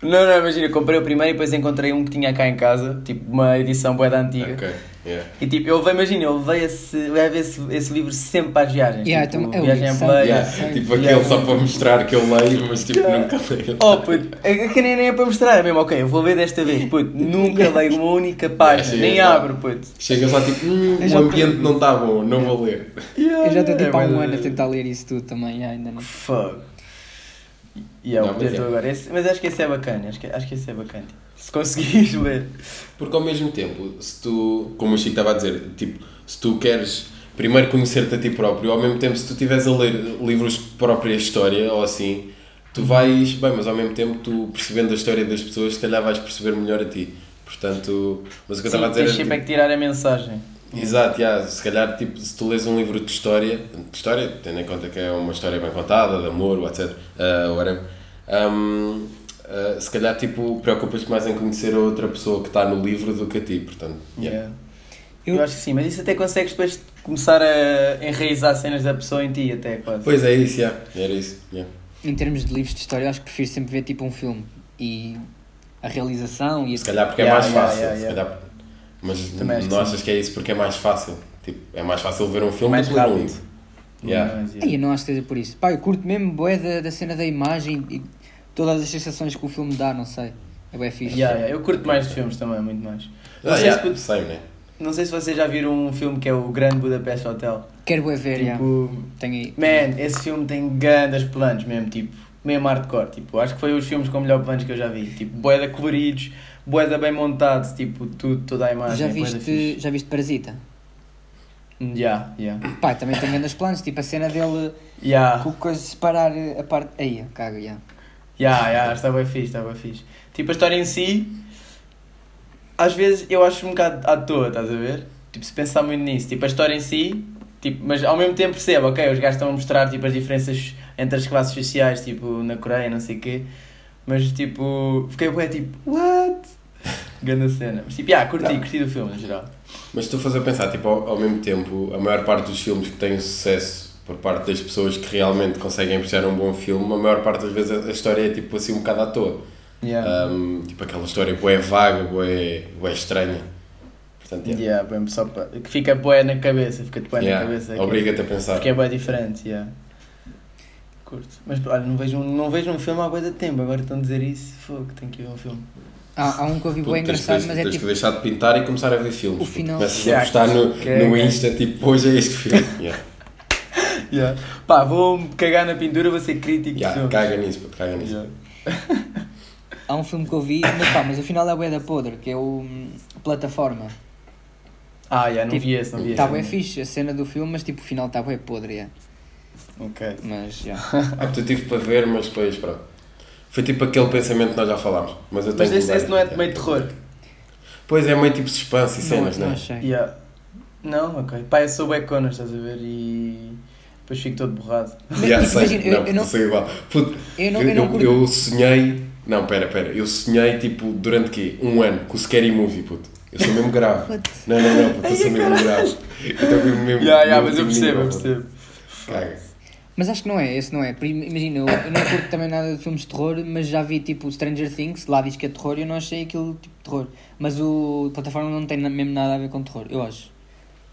Não, não, imagina, comprei o primeiro e depois encontrei um que tinha cá em casa, tipo uma edição boeda antiga. Ok, yeah. E tipo, eu imagina, eu levei esse, levei esse, esse livro sempre para as viagens. Yeah, tipo, então, viagem a play. Yeah. Tipo aquele yeah. só para mostrar que eu leio, mas tipo yeah. nunca leio. Oh, puto, é que nem, nem é para mostrar, é mesmo, ok, eu vou ler desta vez, puto, nunca leio uma única página, nem abro, puto. Chega só tipo, hum, o ambiente não está bom, não vou ler. eu já estou tipo é há um ano a tentar ler isso tudo também, ainda não. Fuck. E é o poder do agora. Esse, mas acho que esse é bacana. Acho que, acho que esse é bacana. Se conseguires ler. Porque ao mesmo tempo, se tu, como o Chico estava a dizer, tipo, se tu queres primeiro conhecer-te a ti próprio, ao mesmo tempo, se tu estiveres a ler livros de própria história ou assim, tu vais, bem, mas ao mesmo tempo, tu percebendo a história das pessoas, se calhar vais perceber melhor a ti. Portanto, mas o que eu estava a dizer. Tens sempre tipo, é que tirar a mensagem. Exato, yeah. se calhar tipo, se tu lês um livro de história, de história, tendo em conta que é uma história bem contada, de amor, etc. Uh, whatever, um, uh, se calhar tipo, preocupas-te mais em conhecer a outra pessoa que está no livro do que a ti, portanto. Yeah. yeah. Eu, eu acho que sim, mas isso até consegues depois começar a enraizar cenas da pessoa em ti, até quase. Pois é, isso, yeah. era isso. Yeah. Em termos de livros de história, acho que prefiro sempre ver tipo um filme e a realização e Se calhar porque é mais fácil, se calhar mas não achas que é isso porque é mais fácil? Tipo, é mais fácil ver um filme mais do que ler um livro. Yeah. Mas, eu não acho que seja por isso. Pá, eu curto mesmo bué da, da cena da imagem e todas as sensações que o filme dá, não sei. É bem fixe. Yeah, yeah. Eu curto mais de filmes também, muito mais. Não, ah, sei, yeah, se, sei, né? não sei se vocês já viram um filme que é o Grande Budapest Hotel. Quero bué ver, tipo, Tenho. Man, esse filme tem grandes planos mesmo, tipo, mesmo hardcore. Tipo, acho que foi os filmes com melhor planos que eu já vi. Tipo, bué da coloridos boeda bem montado, tipo, tudo, toda a imagem. Já viste, já viste Parasita? Já, já. Pá, também tem grandes planos, tipo a cena dele yeah. com coisa separar a parte. Aí, caga, já. Já, já, está bem fixe, está bem fixe. Tipo, a história em si, às vezes eu acho um bocado à toa, estás a ver? Tipo, se pensar muito nisso, tipo, a história em si, tipo, mas ao mesmo tempo percebo, ok, os gajos estão a mostrar tipo, as diferenças entre as classes sociais, tipo, na Coreia, não sei o quê, mas tipo, fiquei bué tipo, what? Grande cena. Mas tipo, yeah, curti, curti do filme, no geral. Mas se tu fazes a pensar, tipo, ao, ao, mesmo tempo, a maior parte dos filmes que têm sucesso por parte das pessoas que realmente conseguem apreciar um bom filme, a maior parte das vezes a, a história é tipo assim um bocado à toa. Yeah. Um, tipo aquela história boé vaga, boé, boé estranha. Portanto, yeah. yeah bem, só que fica boé na cabeça, fica-te boé yeah. na cabeça. É Obriga-te a pensar. Porque é bem diferente, yeah. Curto. Mas olha, não vejo, não vejo um filme há coisa de tempo, agora estão a dizer isso, fogo, tenho que ver um filme. Há, há um que eu vi bem engraçado, mas é tens tipo... que deixar de pintar e começar a ver filmes. O final... Começas a postar no, no Insta, tipo, hoje é este filme. Yeah. yeah. Pá, vou cagar na pintura, vou ser crítico yeah, Caga nisso, pô, caga nisso. Yeah. Há um filme que eu vi, mas pá, mas o final é o da podre, que é o hum, Plataforma. Ah, já, yeah, não tipo, vi esse, não vi Está bem fixe a cena do filme, mas tipo, o final está bem podre, yeah. Ok. Mas, já. Yeah. ah, eu tive para ver, mas depois, pronto. Foi tipo aquele pensamento que nós já falámos. Mas, eu tenho mas esse, esse não é meio terror? Pois é, meio tipo suspense e cenas, não, não é? Achei. Yeah. Não, ok. Pá, eu sou o Connor, estás a ver? E depois fico todo borrado. Yeah, tipo, sei. Imagina, não, eu, não, sei igual. Puto, eu, não, eu, eu, eu, sonhei. Não, pera, pera. Eu sonhei tipo durante quê? Um ano com o Scary Movie, puto. Eu sou mesmo grave. não, não, não, puto, eu sou mesmo grave. Eu estou mesmo. Yeah, yeah, mas eu percebo, eu percebo. Caga. Mas acho que não é, esse não é. Imagina, eu, eu, não curto também nada de filmes de terror, mas já vi tipo Stranger Things, lá diz que é terror e eu não achei aquilo tipo de terror. Mas o plataforma não tem mesmo nada a ver com terror, eu acho.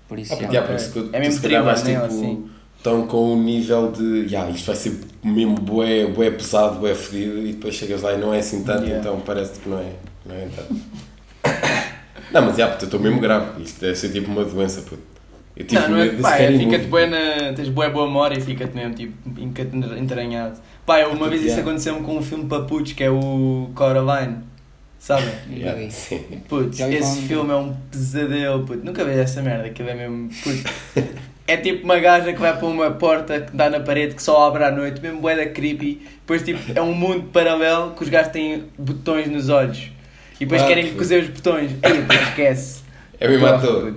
Por isso, ah. Yeah, por isso que é mesmo thriller, mais, tipo, assim. Estão com um nível de, yeah, isto vai ser mesmo bué, bué pesado, bué fedido e depois chegas lá e não é assim tanto, yeah. então parece que não é, não é tanto. não, mas já, yeah, eu estou mesmo grave, isto deve ser tipo uma doença, puto. Eu tive não, não é, pá, é, fica-te bué na, tens bué boa memória e fica-te mesmo tipo entranhado. Pá, eu, uma vez isso aconteceu-me com um filme paputos que é o Coraline, sabe? Yeah. Putz, esse filme é um pesadelo, puto. Nunca vi essa merda, que é mesmo, É tipo uma gaja que vai para uma porta que dá na parede que só abre à noite, mesmo bué da creepy. Depois tipo, é um mundo paralelo que os gajos têm botões nos olhos. E depois ah, querem cozer os botões. Aí, esquece. É mesmo ator.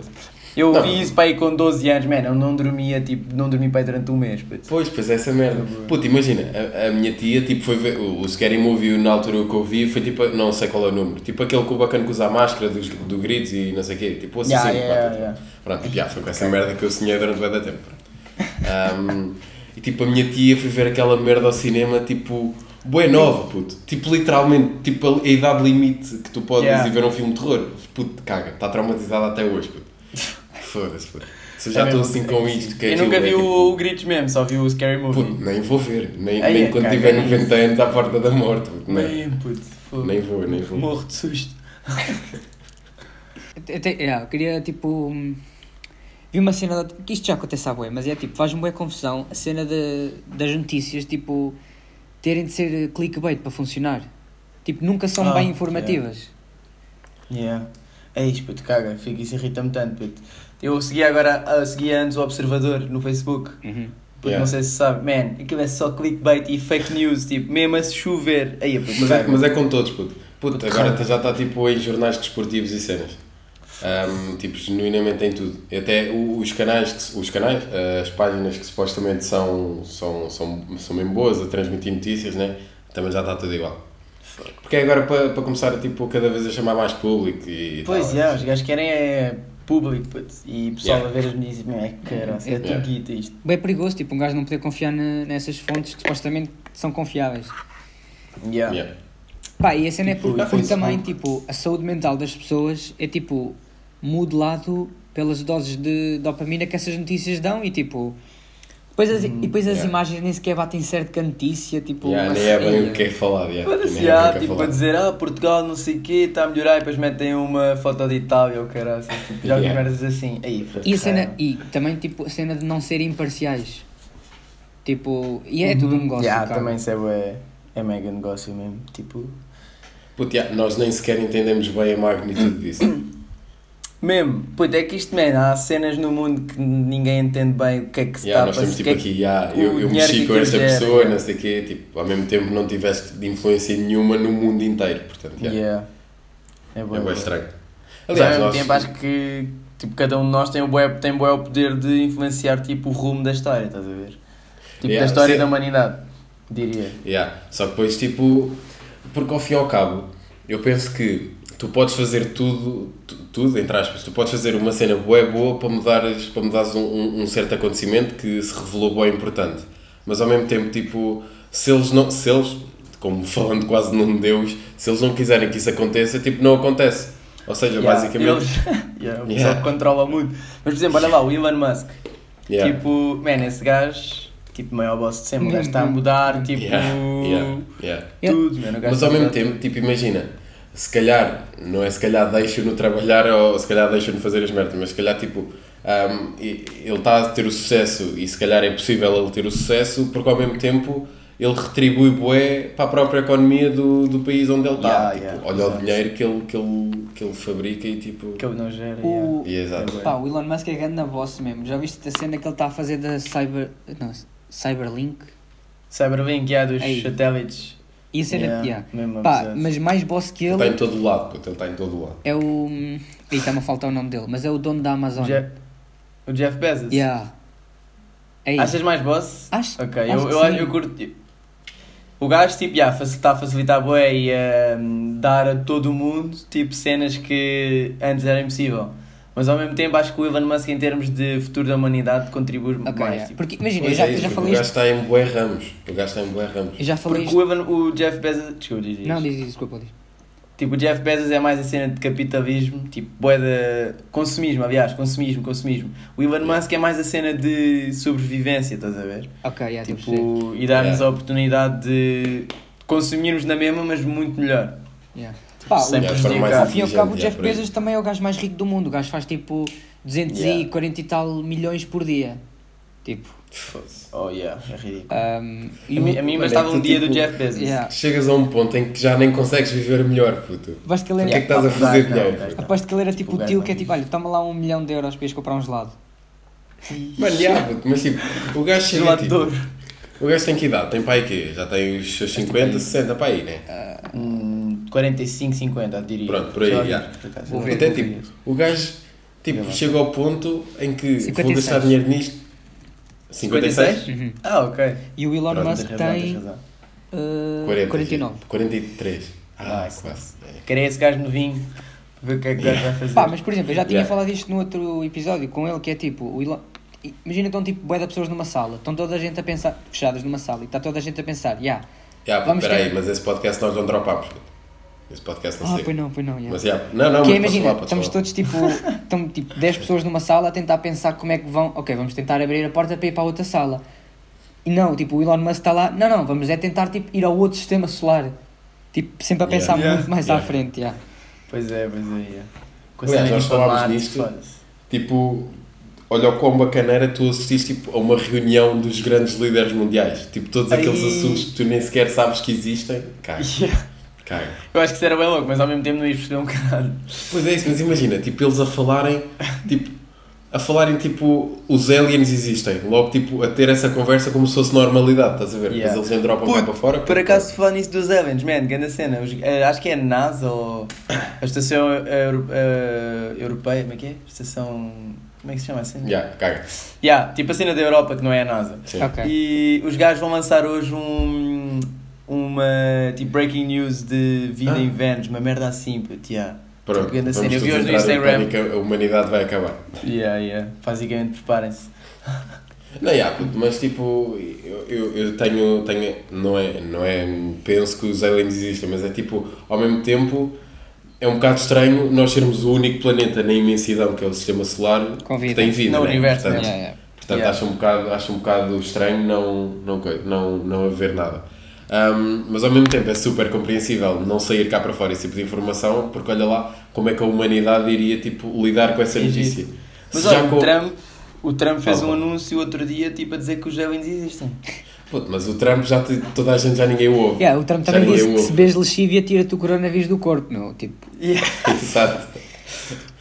Eu não. vi isso para aí com 12 anos, mano, eu não dormia, tipo, não dormi para aí durante um mês. Putz. Pois, pois, essa merda. Puta, imagina, a, a, minha tia, tipo, foi ver, o, o Scary Movie na altura que eu vi, foi tipo, não sei qual é o número, tipo aquele que o bacana que usa a máscara dos, do gritos e não sei o quê, tipo, assim, yeah, yeah, yeah, yeah. Pronto, tipo, yeah, foi com essa merda que eu sonhei durante o da tempo. Um, e tipo, a minha tia foi ver aquela merda ao cinema, tipo, boa nova, puto. Tipo, literalmente, tipo, a, idade limite que tu podes yeah. ir ver um filme de terror. Puto, caga, está traumatizada até hoje, puto. Foda-se, pô. Se eu já estou é assim com isto, que é Eu nunca vi é, tipo... o Gritos mesmo, só vi o Scary Movie. Puto, nem vou ver, nem, Ai, nem é, quando tiver 90 anos à porta da morte. Puto, nem, puto, nem vou, nem vou. Morro de susto. Até, yeah, eu queria tipo. Vi uma cena. que isto já acontece à boia, mas é tipo, faz-me boa confusão a cena de, das notícias, tipo, terem de ser clickbait para funcionar. Tipo, nunca são oh, bem informativas. Yeah. yeah. É isto, puto, caga, fica, isso irrita-me tanto, puto. Eu seguia agora, seguia antes o Observador no Facebook. Uhum. Porque yeah. não sei se sabe, man, aquilo é só clickbait e fake news, tipo, mesmo a chover. Aí, puto, mas, é, mas é com todos, puto. Puto, agora já está tipo em jornais desportivos e cenas. Um, tipo, genuinamente em tudo. Até os canais, os canais, as páginas que supostamente são, são, são, são bem boas a transmitir notícias, né? também já está tudo igual. Porque é agora para, para começar tipo, cada vez a chamar mais público e. Pois é, os gajos querem é público putz, e pessoal yeah. a ver as notícias é cara, é, é tudo guita isto. Bem perigoso, tipo, um gajo não poder confiar nessas fontes que supostamente são confiáveis. Yeah. yeah. Pá, e a cena é tipo, porque, porque também, tipo, a saúde mental das pessoas é tipo modelado pelas doses de dopamina que essas notícias dão e tipo depois as, hum, e depois as imagens nem sequer batem certo com a notícia, tipo... Yeah, nem é bem o que é falar, yeah, Foda-se, yeah, tipo, a dizer, ah, Portugal não sei o quê, está a melhorar, e depois metem uma foto de Itália, ou caralho, tipo, já yeah. merdas assim. Aí, e, a cena, e também, tipo, a cena de não serem imparciais. Tipo, e é uhum. tudo um negócio, yeah, cara. também isso é, é mega negócio mesmo, tipo... Puto, yeah, nós nem sequer entendemos bem a magnitude disso. Mesmo, pois é que isto, man, há cenas no mundo que ninguém entende bem o que é que se yeah, está a passar. tipo é aqui, yeah, eu, eu mexi com esta pessoa, não sei o quê, tipo, ao mesmo tempo não tiveste de influência nenhuma no mundo inteiro, portanto, yeah. yeah. É, bom, é bem estranho. Aliás, ao mesmo nós... tempo acho que tipo, cada um de nós tem o, bué, tem o, bué o poder de influenciar tipo, o rumo da história, estás a ver? Tipo, yeah, da história sim. da humanidade, diria. Yeah. Só que depois, tipo, porque ao fim e ao cabo, eu penso que tu podes fazer tudo, tudo, entre aspas, tu podes fazer uma cena boa boa para mudares, para mudares um, um, certo acontecimento que se revelou bem importante. Mas ao mesmo tempo, tipo, se eles não, se eles, como falando quase num Deus, se eles não quiserem que isso aconteça, tipo, não acontece. Ou seja, yeah, basicamente. Eles, yeah, o pessoal yeah. controla muito. Mas, por exemplo, olha lá, o Elon Musk. Yeah. Tipo, man, esse gajo, tipo, maior boss de sempre, o gajo está a mudar, tipo. Tudo, man, Mas ao mesmo tempo, tipo, imagina, se calhar, não é se calhar deixo no trabalhar ou se calhar deixo no fazer as merdas, mas se calhar, tipo, um, ele está a ter o sucesso e se calhar é possível ele ter o sucesso porque ao mesmo tempo ele retribui bué para a própria economia do, do país onde ele está. Yeah, tipo, yeah, olha exato. o dinheiro que ele, que, ele, que ele fabrica e tipo. Que ele não gera. O, yeah. exato. Pá, o Elon Musk é grande na boss mesmo. Já viste a cena que ele está a fazer da Cyber. Não, Cyberlink? Cyberlink, yeah, dos Ei. satélites. E a cena. Yeah, yeah. Pá, mas mais boss que ele. Ele está em todo o lado, puto, ele está em todo o lado. É o. Ih, está-me a faltar o nome dele, mas é o dono da Amazon. Jeff, o Jeff Bezos? Yeah. É Achas mais boss? Acho. Ok, acho eu, eu, eu, eu curto. O gajo, tipo, yeah, está a facilitar bué e a um, dar a todo o mundo, tipo, cenas que antes era impossível. Mas ao mesmo tempo acho que o Elon Musk em termos de futuro da humanidade contribui okay, mais. Yeah. Tipo. Porque imagina, eu já, é, já falei O gajo está em bué ramos. O gajo está em bué ramos. Eu já falei Porque o, Evan, o Jeff Bezos... Desculpa, diz Não, diz, desculpa, diz. Tipo, o Jeff Bezos é mais a cena de capitalismo, tipo, bué de... Consumismo, aliás, consumismo, consumismo. O Elon Musk é mais a cena de sobrevivência, estás a ver? Ok, yeah, tipo, e dar-nos yeah. a oportunidade de consumirmos na mesma, mas muito melhor. Yeah. Pá, Sem prejudicar. Ao fim e ao cabo, o Jeff Bezos também é o gajo mais rico do mundo. O gajo faz tipo 240 yeah. e tal milhões por dia. Tipo, Oh yeah, é ridículo. Um, a, mim, a mim bastava um dia tipo, do Jeff Bezos. Yeah. Chegas a um ponto em que já nem consegues viver melhor, puto. Aposto que ele era... O que é que estás a fazer dinheiro? Aposto que ele era tipo o tio que é tipo, olha, toma lá um milhão de euros para ires comprar um gelado. Mano, yeah, puto, mas tipo, o gajo chega tipo... O gajo tem que idade? Tem pai quê? Já tem os seus 50, 60 para aí, né? Uh, 45, 50, diria. Pronto, por aí, já. Yeah. Até tipo, o gajo tipo, chega ao ponto em que vou gastar dinheiro nisto 56? Uhum. Ah, ok. E o Elon Pronto, Musk tem uh, 40, 49. 43. Ah, ah quase. Querem esse gajo novinho ver o que é que yeah. vai fazer. Pá, mas por exemplo, eu já tinha yeah. falado isto no outro episódio com ele, que é tipo, o Elon... Imagina estão tipo bué de pessoas numa sala, estão toda a gente a pensar, fechadas numa sala, e está toda a gente a pensar, já. Yeah, yeah, vamos peraí, ter... mas esse podcast nós não dropamos. Esse podcast não ah, sei. pois não, pois não. Yeah. Mas yeah. não, não, que mas imagina, falar, estamos todos tipo, estamos tipo 10 pessoas numa sala a tentar pensar como é que vão. Ok, vamos tentar abrir a porta para ir para a outra sala. E não, tipo, o Elon Musk está lá. Não, não, vamos é tentar tipo, ir ao outro sistema solar. Tipo, sempre a pensar yeah. muito mais à frente. Yeah. Pois é, pois é. Yeah. Aliás, nós falámos nisto. Tipo, olha o quão bacana era tu assististe tipo, a uma reunião dos grandes líderes mundiais. Tipo, todos aqueles Ai. assuntos que tu nem sequer sabes que existem. Cara. Yeah. Caga. Eu acho que isso era bem louco, mas ao mesmo tempo não ias perceber um caralho. Pois é isso, mas imagina, tipo, eles a falarem, tipo, a falarem, tipo, os aliens existem. Logo, tipo, a ter essa conversa como se fosse normalidade, estás a ver? Yeah. Mas eles entropam cá para fora. Por acaso, falando nisso dos aliens, man, grande cena. Os, uh, acho que é a NASA ou a Estação uh, uh, Europeia, como é que é? Estação... Como é que se chama assim? Yeah, caga. Yeah, tipo a cena da Europa que não é a NASA. Sim. Okay. E os gajos vão lançar hoje um uma tipo breaking news de vida ah. em vans, uma merda assim, puto, yeah. Pronto, tipo, vamos cena. Eu vi hoje no Instagram. a humanidade vai acabar. Yeah, yeah. Basicamente, preparem-se. Não, yeah, mas tipo, eu, eu, eu, tenho, tenho não, é, não é, penso que os aliens existem, mas é tipo, ao mesmo tempo, é um bocado estranho nós sermos o único planeta na imensidão que é o sistema solar que tem vida, no né? universo, portanto, yeah, yeah. portanto yeah. acho, um bocado, acho um bocado estranho não, não, não, não haver nada. Um, mas ao mesmo tempo é super compreensível não sair cá para fora esse tipo de informação, porque olha lá como é que a humanidade iria tipo, lidar com essa notícia. Mas olha, o, Trump, o Trump fez um anúncio outro dia tipo, a dizer que os aliens existem. Puto, mas o Trump já toda a gente já ninguém ouve. Yeah, o Trump também disse que se bebes lexívia tira-te o coronavírus do corpo, meu. Tipo. Yeah. Exato.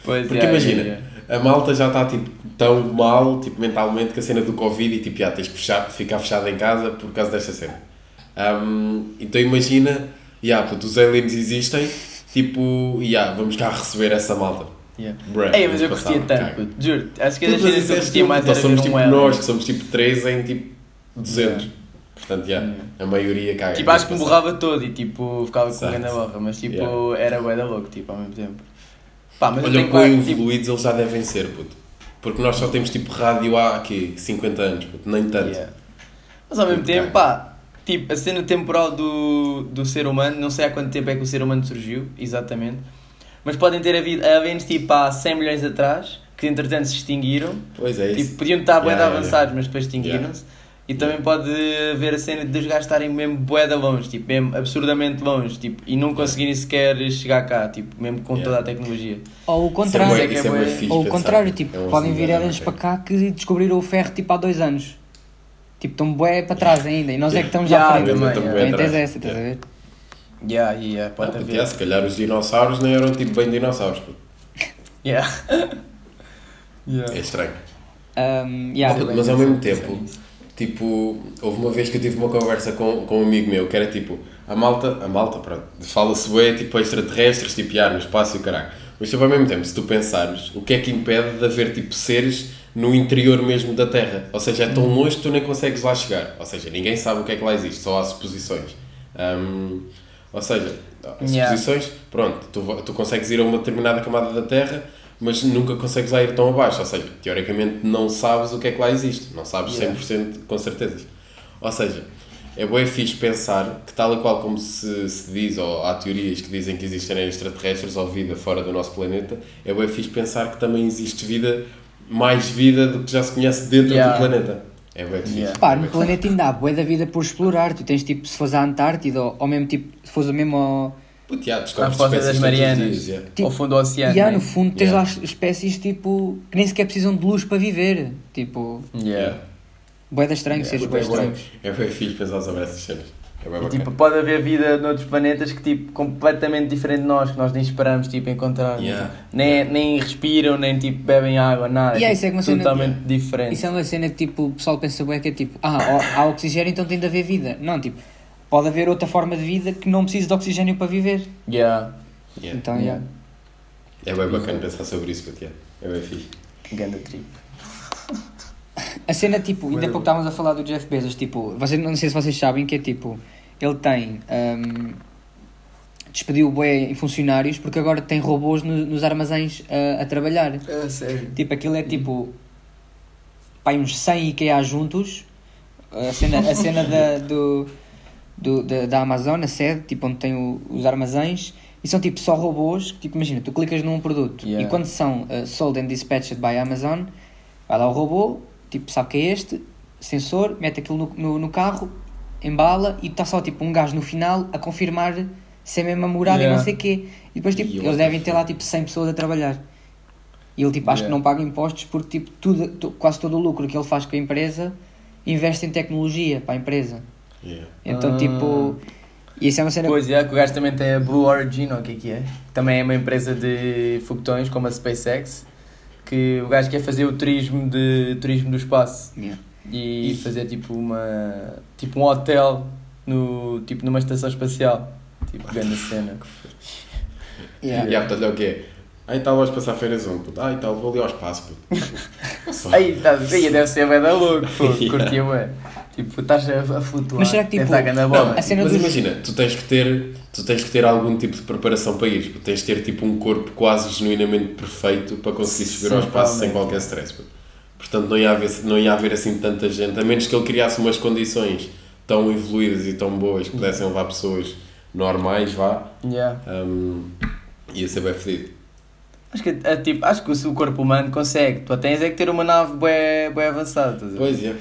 Pois Porque yeah, imagina, yeah, a malta já está tipo, tão mal tipo, mentalmente que a cena do Covid e tipo, já tens que fechar, ficar fechado em casa por causa desta cena. Um, então imagina, yeah, puto, os aliens existem, tipo, yeah, vamos cá receber essa malta. Yeah. Ei, mas eu curtia tanto, juro, acho que a gente curtia mais nós somos tipo um nós, que somos tipo 3 em tipo 200. Yeah. Portanto, yeah, yeah. a maioria caga. Tipo, acho que me borrava todo e tipo, ficava com a borra, mas tipo, yeah. era bué da louco, tipo, ao mesmo tempo. Pá, mas Olha, quão evoluídos tipo... eles já devem ser, puto. Porque nós só temos tipo rádio há aqui 50 anos, puto, nem tanto. Mas ao mesmo tempo, pá, Tipo, a cena temporal do, do ser humano, não sei há quanto tempo é que o ser humano surgiu, exatamente. mas podem ter havido eventos tipo há 100 milhões atrás, que entretanto se extinguiram. Pois é, tipo, isso. Podiam estar yeah, bem avançados, yeah. mas depois extinguiram-se. Yeah. E também pode haver a cena de os gajos estarem mesmo bué longe, tipo, mesmo absurdamente longe, tipo, e não conseguirem sequer chegar cá, tipo, mesmo com toda a tecnologia. Ou o contrário, é, é, é ou o contrário, tipo, é podem vir aliens para cá que descobriram o ferro tipo há dois anos. Tipo, estão bué para trás ainda, e nós é que estamos já à frente. Também tens essa, estás a ver? Yeah, yeah, pode ah, haver. se calhar os dinossauros nem eram tipo bem dinossauros. Yeah. yeah. É estranho. Um, yeah. Mas, mas ao mesmo tempo Tipo, houve uma vez que eu tive uma conversa com, com um amigo meu que era tipo, a malta, a malta, pronto, fala-se bem, tipo extraterrestres, tipo, ar no espaço e o caralho. Mas tipo, ao mesmo tempo, se tu pensares, o que é que impede de haver tipo seres no interior mesmo da Terra? Ou seja, é tão uhum. longe que tu nem consegues lá chegar. Ou seja, ninguém sabe o que é que lá existe, só há suposições. Um, ou seja, suposições, yeah. pronto, tu, tu consegues ir a uma determinada camada da Terra mas nunca consegues lá ir tão abaixo. Ou seja, teoricamente não sabes o que é que lá existe, não sabes 100% yeah. com certeza. Ou seja, é bem fixe pensar que, tal e qual como se, se diz, ou há teorias que dizem que existem extraterrestres ou vida fora do nosso planeta, é bem fixe pensar que também existe vida, mais vida do que já se conhece dentro yeah. do planeta. É bem fixe. Yeah. Pá, no planeta ainda há boa da vida por explorar. Tu tens tipo, se fores à Antártida ou, ou mesmo tipo, se fores mesmo ao Puto, yeah, a fossa das Marianas, dias, yeah. tipo, ao fundo do oceano. E yeah, no fundo tens yeah. lá espécies tipo, que nem sequer precisam de luz para viver. Tipo, yeah. boeda estranho, yeah. seres boeda estranho. É bem fixe pensar sobre essas cenas. É e, tipo, pode haver vida noutros planetas que tipo, completamente diferente de nós, que nós nem esperamos tipo, encontrar. Yeah. Nem, yeah. nem respiram, nem tipo, bebem água, nada. Yeah, tipo, isso é uma cena, totalmente diferente. Isso é uma cena que tipo, o pessoal pensa bem que é tipo, ah, há oxigênio então tem de haver vida. Não, tipo, pode haver outra forma de vida que não precise de oxigênio para viver. Yeah. yeah. Então, yeah. É bem bacana pensar sobre isso, porque é bem fixe. Ganda trip. A cena, tipo, ainda pouco estávamos a falar do Jeff Bezos, tipo, vocês, não sei se vocês sabem que é tipo, ele tem. Um, despediu bué em funcionários porque agora tem robôs no, nos armazéns a, a trabalhar. É, sério. Tipo, aquilo é tipo. Pai, uns 100 IKEA juntos. A cena, a cena da, do do, da, da Amazon, a sede, tipo onde tem o, os armazéns, e são tipo só robôs, tipo imagina, tu clicas num produto yeah. e quando são uh, sold and dispatched by Amazon, vai lá o robô, tipo sabe que é este, sensor, mete aquilo no, no, no carro, embala e está só tipo um gajo no final a confirmar se é mesmo a morada yeah. e não sei o quê. E depois tipo, eles devem ter lá tipo 100 pessoas a trabalhar. E ele tipo, acho yeah. que não paga impostos porque tipo, tudo, quase todo o lucro que ele faz com a empresa investe em tecnologia para a empresa. Yeah. Então, ah. tipo. Isso é uma cena. Pois é, que o gajo também tem a Blue Origin, ou o que é que é? Também é uma empresa de foguetões, como a SpaceX, que o gajo quer fazer o turismo, de, turismo do espaço. Yeah. E Isso. fazer tipo uma. tipo um hotel no, tipo, numa estação espacial. Tipo, grande cena. Yeah. E yeah, portanto, é o quê? Aí tal, vais passar férias onde? Ah, e tal, vou ali ao espaço. Aí, tá, deve ser bem da louco, pô, yeah. curtia bem. Tipo, estás a, a flutuar. Mas será que tipo. Não, a cena mas dos... imagina, tu tens, que ter, tu tens que ter algum tipo de preparação para ir. Tens de ter tipo um corpo quase genuinamente perfeito para conseguir subir ao espaço sem qualquer stress. Portanto, não ia, haver, não ia haver assim tanta gente, a menos que ele criasse umas condições tão evoluídas e tão boas que pudessem levar pessoas normais, vá. Yeah. Um, ia ser bem fedido. Acho que, é, tipo, acho que o corpo humano consegue. Tu tens é que ter uma nave bem, bem avançada. Pois é.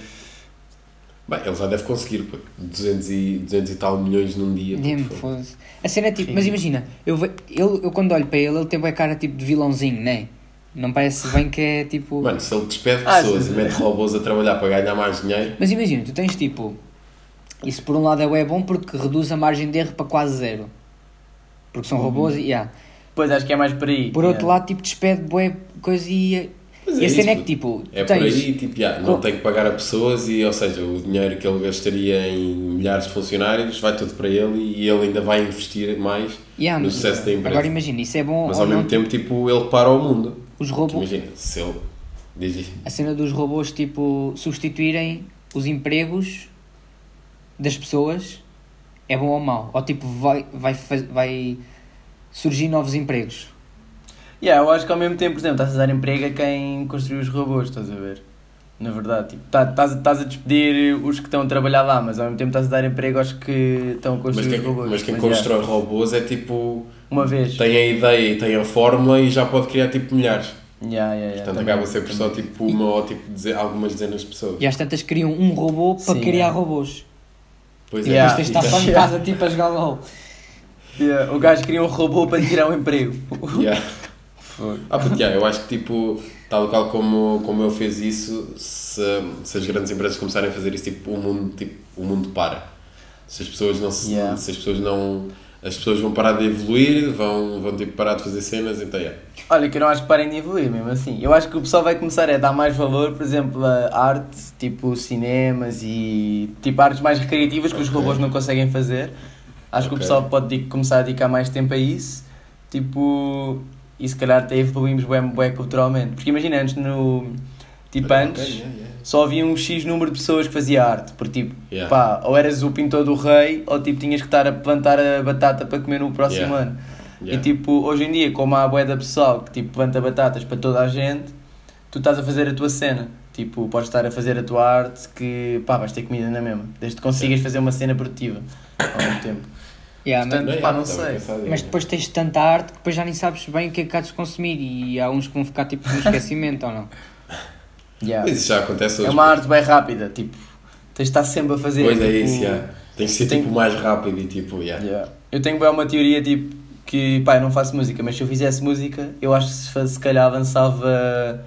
Bem, ele já deve conseguir, pô. 200 e, 200 e tal milhões num dia. Pô, a cena é tipo, Sim. mas imagina, eu, ele, eu quando olho para ele, ele tem a cara tipo de vilãozinho, né? Não parece bem que é tipo. Mano, se ele despede ah, pessoas e mete robôs a trabalhar para ganhar mais dinheiro. Mas imagina, tu tens tipo. Isso por um lado é bom porque reduz a margem de erro para quase zero. Porque são uhum. robôs e. Yeah. Pois acho que é mais por aí. Por outro lado, tipo, despede boé coisa e e a cena é que tipo. É tens... por aí, tipo, yeah, não tem que pagar a pessoas e, ou seja, o dinheiro que ele gastaria em milhares de funcionários vai tudo para ele e ele ainda vai investir mais yeah, no sucesso da empresa. Agora imagina, isso é bom. Mas ao mesmo não, tempo, tipo, ele para o mundo. Os robôs. Imagina, se ele. Diz A cena dos robôs, tipo, substituírem os empregos das pessoas é bom ou mau? Ou tipo, vai, vai, vai surgir novos empregos? Yeah, eu acho que ao mesmo tempo, por exemplo, estás a dar emprego a quem construiu os robôs, estás a ver? Na verdade, tipo, estás tá, a despedir os que estão a trabalhar lá, mas ao mesmo tempo estás a dar emprego aos que estão a construir mas quem, robôs. Mas quem mas constrói já. robôs é tipo. Uma vez. Tem a ideia e tem a fórmula e já pode criar tipo milhares. Yeah, yeah, yeah, Portanto, acaba sempre só tipo uma ou tipo algumas dezenas de pessoas. E às tantas criam um robô para Sim, criar robôs. Pois é. Yeah. Depois tens de estar só em casa tipo a jogar LOL. Yeah. O gajo cria um robô para tirar um emprego. Yeah. ah, porque yeah, eu acho que tipo, tal qual como, como eu fiz isso, se, se as grandes empresas começarem a fazer isso, tipo, o mundo, tipo, o mundo para. Se as pessoas não se, yeah. se as pessoas não as pessoas vão parar de evoluir, vão, vão tipo, parar de fazer cenas, então é. Olha, que eu não acho que parem de evoluir mesmo assim. Eu acho que o pessoal vai começar a dar mais valor, por exemplo, a arte, tipo cinemas e tipo artes mais recreativas que okay. os robôs não conseguem fazer. Acho okay. que o pessoal pode começar a dedicar mais tempo a isso. Tipo, e se calhar até evoluímos bem, bem culturalmente. Porque imagina, antes no. Tipo, antes. Okay, yeah, yeah só havia um X número de pessoas que fazia arte. Porque tipo, yeah. pá, ou eras o pintor do rei, ou tipo tinhas que estar a plantar a batata para comer no próximo ano. E tipo, hoje em dia, como há a boeda pessoal que tipo planta batatas para toda a gente, tu estás a fazer a tua cena. Tipo, podes estar a fazer a tua arte que pá, vais ter comida na mesma. Desde que consigas fazer uma cena produtiva ao mesmo tempo. Yeah, Portanto, mas, pá, não sei. Mas depois tens tanta arte que depois já nem sabes bem o que é que há de consumir e há uns que vão ficar tipo no esquecimento ou não. Yeah. Mas isso já acontece hoje. É uma arte bem rápida, tipo, tens de estar sempre a fazer. Pois é tipo, é isso, yeah. tens de ser tenho... tipo mais rápido e tipo, yeah. yeah. Eu tenho bem uma teoria tipo que, pá, eu não faço música, mas se eu fizesse música, eu acho que se calhar avançava.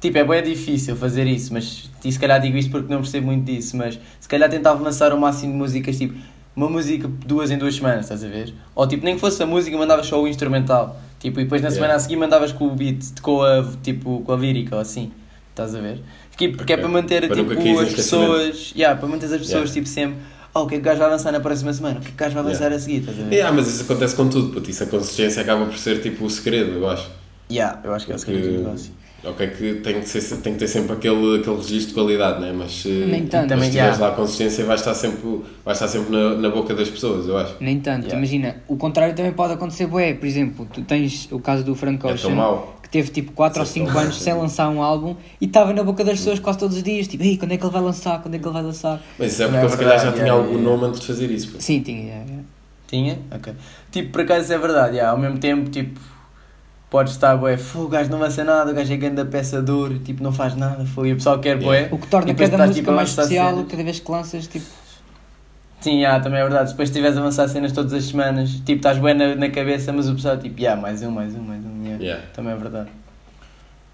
Tipo, é bem difícil fazer isso, mas e se calhar digo isto porque não percebo muito disso, mas se calhar tentava lançar o máximo de músicas, tipo, uma música duas em duas semanas, estás a ver? Ou tipo, nem que fosse a música, mandavas só o instrumental. Tipo, e depois na semana a seguir mandavas com o beat, com a, tipo, com a lírica ou assim. Estás a ver? Porque, porque okay. é para manter para tipo, as pessoas. Yeah, para manter as pessoas yeah. tipo sempre. Oh, o que é que o gajo vai avançar na próxima semana? O que é que o gajo vai avançar yeah. a seguir? Estás a ver? Yeah, mas isso acontece com tudo, puto. Isso a consistência acaba por ser tipo o segredo, eu acho. Yeah, eu acho que é o segredo do negócio. Ok, que tem que, ser, tem que ter sempre aquele, aquele registro de qualidade, né? mas se, Nem tanto. mas se tiveres lá a consistência vai estar sempre, vai estar sempre na, na boca das pessoas, eu acho. Nem tanto, yeah. imagina, o contrário também pode acontecer, bué, por exemplo, tu tens o caso do Frank Ocean, é teve tipo 4 ou 5 anos sem lançar um álbum e estava na boca das pessoas quase todos os dias, tipo, ei, quando é que ele vai lançar? Quando é que ele vai lançar? Mas isso é porque ele se calhar já tinha algum nome antes de fazer isso. Pô. Sim, tinha, yeah, yeah. Tinha? Ok. Tipo, por acaso é verdade, yeah. ao mesmo tempo, tipo, podes estar, bué, o gajo não vai ser nada, o gajo é grande ouro, tipo, não faz nada, foi, e o pessoal quer, bué. O que torna cada música tipo, mais especial, cada vez que lanças, tipo Sim, yeah, também é verdade. Depois estiveres a avançar cenas todas as semanas, tipo, estás bem na, na cabeça, mas o pessoal, tipo, yeah, mais um, mais um, mais um. Yeah. yeah. Também é verdade.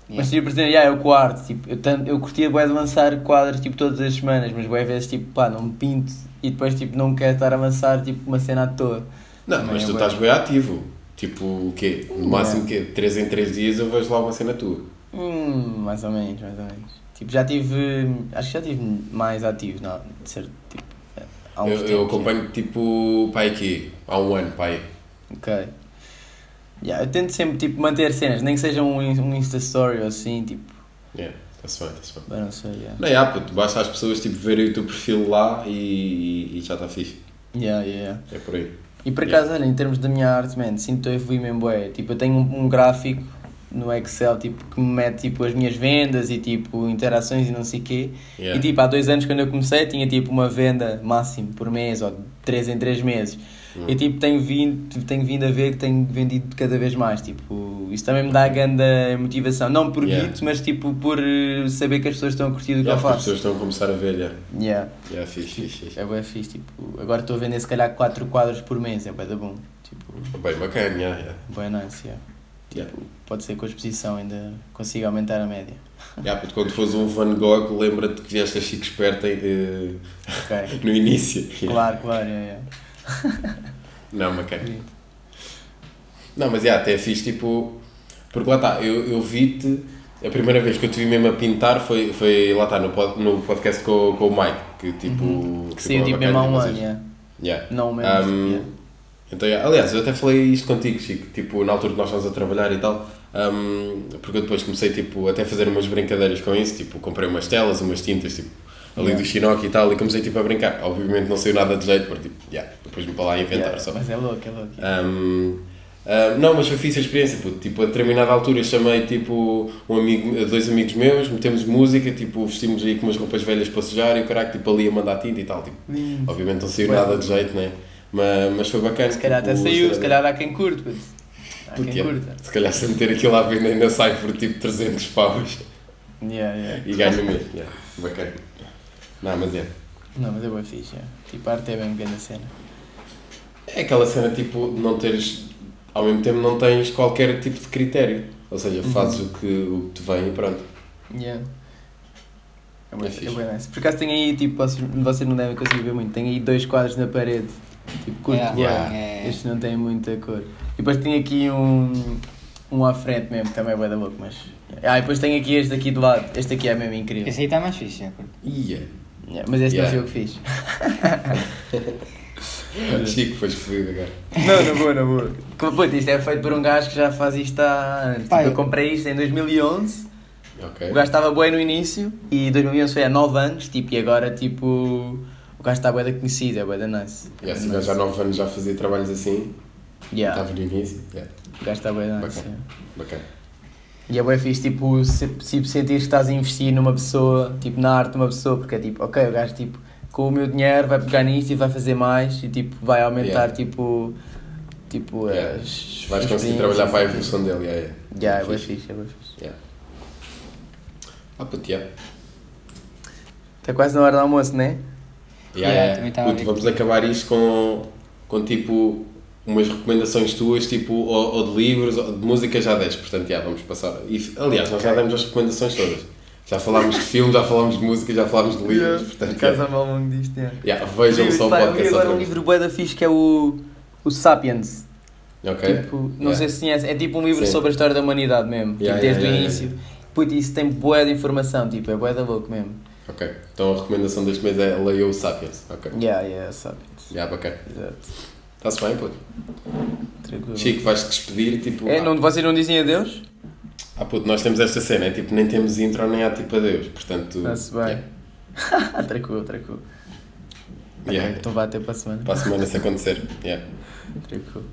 Yeah. Mas, tipo, por exemplo, yeah, eu quarto, tipo, eu, tanto, eu curtia bem de lançar quadros, tipo, todas as semanas, mas bem vezes, tipo, pá, não me pinto e depois, tipo, não quero estar a avançar, tipo, uma cena à toa. Não, também mas é tu estás bem ativo. Tipo, o quê? No máximo, o quê? 3 em 3 dias eu vejo lá uma cena tua. Hum, mais ou menos, mais ou menos. Tipo, já tive, acho que já tive mais ativo, não, de ser, tipo, há uns eu, eu acompanho tipo pai aqui, há um ano, pai. Ok. Yeah, eu tento sempre tipo, manter cenas, nem que seja um, um Insta Story ou assim, tipo. Yeah, está-se bem, está-se bem. Mas não sei, yeah. Não, yeah, puto, basta as pessoas tipo, verem o teu perfil lá e, e já está fixe. Yeah, yeah, É por aí. E por acaso, yeah. olha, em termos da minha arte, man, sinto eu evoluir mesmo bué. Tipo, eu tenho um, um gráfico no Excel tipo, que me mete tipo, as minhas vendas e tipo, interações e não sei o quê. Yeah. E tipo, há dois anos quando eu comecei tinha tipo uma venda máximo por mês ou 3 em 3 meses. Uhum. E tipo, tenho vindo, tenho vindo a ver que tenho vendido cada vez mais. Tipo, isso também me dá grande motivação. Não por yeah. Guito, mas tipo por eh, saber que as pessoas estão a curtir o que yeah, eu faço. As pessoas estão a começar a ver, yeah. Yeah. Yeah, fixe, fixe, fixe. É bem fixe. Tipo, agora estou a vender se calhar 4 quadros por mês, é bem da bom. Tipo, bem bacana, yeah, yeah. Bem nice, yeah. Tipo, yeah. pode ser que com a exposição ainda consiga aumentar a média. Yeah, porque quando fores um Van Gogh, lembra-te que vieste a Chico Esperta uh, okay. no início. Claro, claro, yeah, yeah. Não, mas Não, mas yeah, até é fixe, tipo. Porque lá está, eu, eu vi-te. A primeira vez que eu te vi mesmo a pintar foi, foi lá está, no, pod, no podcast com, com o Mike. Que tipo. Uhum. Que saiu tipo mesmo há um ano, yeah. yeah. Não mesmo. Um, yeah. Então, aliás, eu até falei isto contigo, Chico, tipo, na altura que nós estávamos a trabalhar e tal, um, porque eu depois comecei, tipo, até a fazer umas brincadeiras com isso, tipo, comprei umas telas, umas tintas, tipo, ali yeah. do Chinook e tal, e comecei, tipo, a brincar. Obviamente não saiu nada de jeito, porque, tipo, yeah, depois me para lá inventar yeah, só. Mas é louco, é louco. Um, Uh, não, mas foi fixe a experiência, puto. Tipo, a determinada altura chamei tipo um amigo, dois amigos meus, metemos música, tipo, vestimos aí com umas roupas velhas para sujar e o caralho, tipo, ali a mandar tinta e tal. Tipo, obviamente não saiu nada de jeito, né? Mas, mas foi bacana. Se calhar tipo, até saiu, se calhar há quem curte, puto. Curta. Se calhar se meter aquilo à venda ainda sai por tipo 300 paus. Yeah, yeah. E ganho mesmo, yeah. bacana. Não, mas é. Não, mas é boa fixe, é. Tipo, a arte é bem grande cena. É aquela cena tipo, não teres ao mesmo tempo não tens qualquer tipo de critério. Ou seja, uhum. fazes uhum. o, que, o que te vem e pronto. Yeah. É bem, é bem nice. Por acaso tem aí, tipo, vocês, vocês não devem conseguir ver muito, tem aí dois quadros na parede. Tipo, curto yeah, yeah, yeah. Estes não têm muita cor. E depois tem aqui um, um à frente mesmo, que também é bem da louco, mas. Ah, e depois tem aqui este aqui do lado. Este aqui é mesmo incrível. Esse aí está mais fixe, é? Yeah. Yeah. Mas este yeah. não foi eu que fiz. Chico, foi escolhido agora. Não, na boa, na boa. Puta, isto é feito por um gajo que já faz isto há anos. Tipo, eu comprei isto em 2011. Okay. O gajo estava bem no início e 2011 foi há 9 anos, tipo, e agora, tipo, o gajo está bem da conhecido, é bem da nice. Yeah, se o gajo há 9 anos já fazia trabalhos assim, yeah. estava no início. Yeah. O gajo está bem da nice. Bacana. Bacana. E é bem fixe, tipo, se, se sentir que estás a investir numa pessoa, tipo, na arte de uma pessoa, porque é tipo, ok, o gajo, tipo, com o meu dinheiro vai pegar nisto e vai fazer mais e tipo vai aumentar yeah. tipo tipo yeah. as vais conseguir trabalhar para a evolução dele yeah, yeah. Yeah, é bem fixe, é bem fixe. Yeah. Ah, puto, yeah. Está quase na hora do almoço, não é? Yeah, yeah. Tá puto, vamos acabar isto com, com tipo umas recomendações tuas, tipo, ou, ou de livros, ou de música já deste, portanto, yeah, vamos passar. E, aliás, nós já demos as recomendações todas. Já falámos de filmes, já falámos de música, já falámos de livros. Portanto, casa é. ao longo disto. Yeah. Yeah, vejam só o podcast. Eu agora um livro bué da fixe que é o, o Sapiens. Ok. Tipo, não yeah. sei se conhece, é tipo um livro Sim. sobre a história da humanidade mesmo. Yeah, tipo, desde o início. Puto, isso tem bué de informação, tipo, é bué da louco mesmo. Ok. Então a recomendação deste mês é leia o Sapiens. Ok. Yeah, yeah, Sapiens. Yeah, bacana. Exato. Está-se bem, puto? Tranquilo. Chico, vais-te despedir, tipo... É, não, vocês não dizem adeus? Ah puto, nós temos esta cena, é tipo, nem temos intro nem há tipo adeus, portanto... Está-se bem. Yeah. tranquilo, tranquilo. Yeah. Okay, então vai até para a semana. Para a semana se acontecer, yeah. Tranquilo.